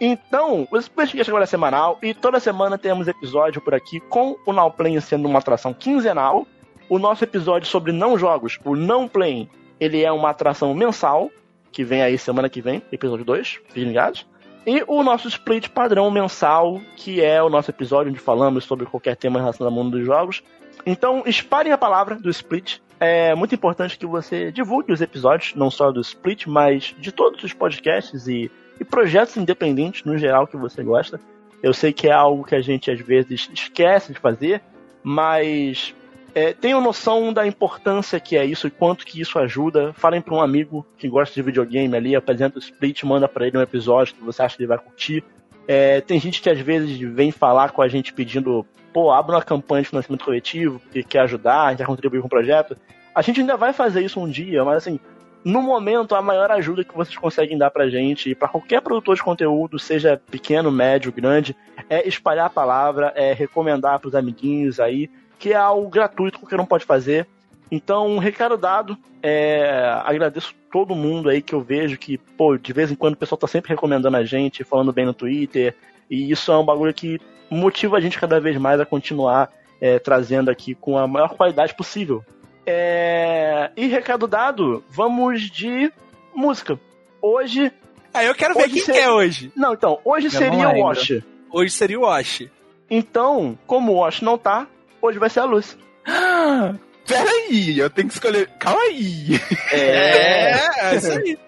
Então, o Splitcast agora é semanal e toda semana temos episódio por aqui com o Now Playing sendo uma atração quinzenal. O nosso episódio sobre não jogos, o Não Playing, ele é uma atração mensal, que vem aí semana que vem, episódio 2, fiquem ligados. E o nosso split padrão mensal, que é o nosso episódio onde falamos sobre qualquer tema relacionado ao mundo dos jogos. Então, espalhem a palavra do split. É muito importante que você divulgue os episódios, não só do split, mas de todos os podcasts e e projetos independentes no geral que você gosta. Eu sei que é algo que a gente às vezes esquece de fazer, mas é, tenham noção da importância que é isso e quanto que isso ajuda. Falem para um amigo que gosta de videogame ali, apresenta o split, manda para ele um episódio que você acha que ele vai curtir. É, tem gente que às vezes vem falar com a gente pedindo, pô, abre uma campanha de financiamento coletivo, que quer ajudar, quer contribuir com o projeto. A gente ainda vai fazer isso um dia, mas assim, no momento, a maior ajuda que vocês conseguem dar pra gente e pra qualquer produtor de conteúdo, seja pequeno, médio, grande, é espalhar a palavra, é recomendar pros amiguinhos aí, que é algo gratuito que qualquer um pode fazer. Então, um recado dado, é, agradeço todo mundo aí que eu vejo que, pô, de vez em quando o pessoal tá sempre recomendando a gente, falando bem no Twitter, e isso é um bagulho que motiva a gente cada vez mais a continuar é, trazendo aqui com a maior qualidade possível. É, E recado dado, vamos de música. Hoje. Ah, eu quero ver quem que é hoje. Não, então, hoje Eu seria o. Wash. Hoje seria o Wash. Então, como o Wash não tá, hoje vai ser a Luz. Peraí, eu tenho que escolher. Calma aí. É, é isso aí.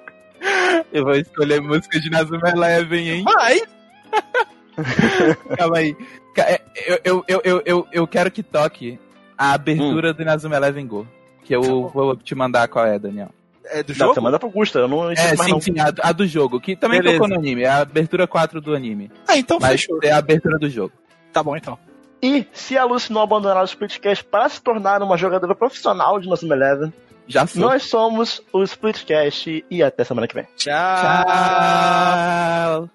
Eu vou escolher música de Nazuma Eleven, hein? Vai. Calma aí. É, eu, eu, eu, eu, eu quero que toque a abertura do Inazuma Eleven Go. Que eu Tá vou te mandar qual é, Daniel. É do Não, jogo? você manda pro Gusta, eu não É, mais sim, não. sim, a, a do jogo, que também Beleza. tocou no anime. É a abertura 4 do anime. Ah, então Mas fechou. é a abertura do jogo. Tá bom, então. E se a Lucy não abandonar o Splitcast para se tornar uma jogadora profissional de Nossa Eleven, Já sou. nós somos o Splitcast e até semana que vem. Tchau. Tchau.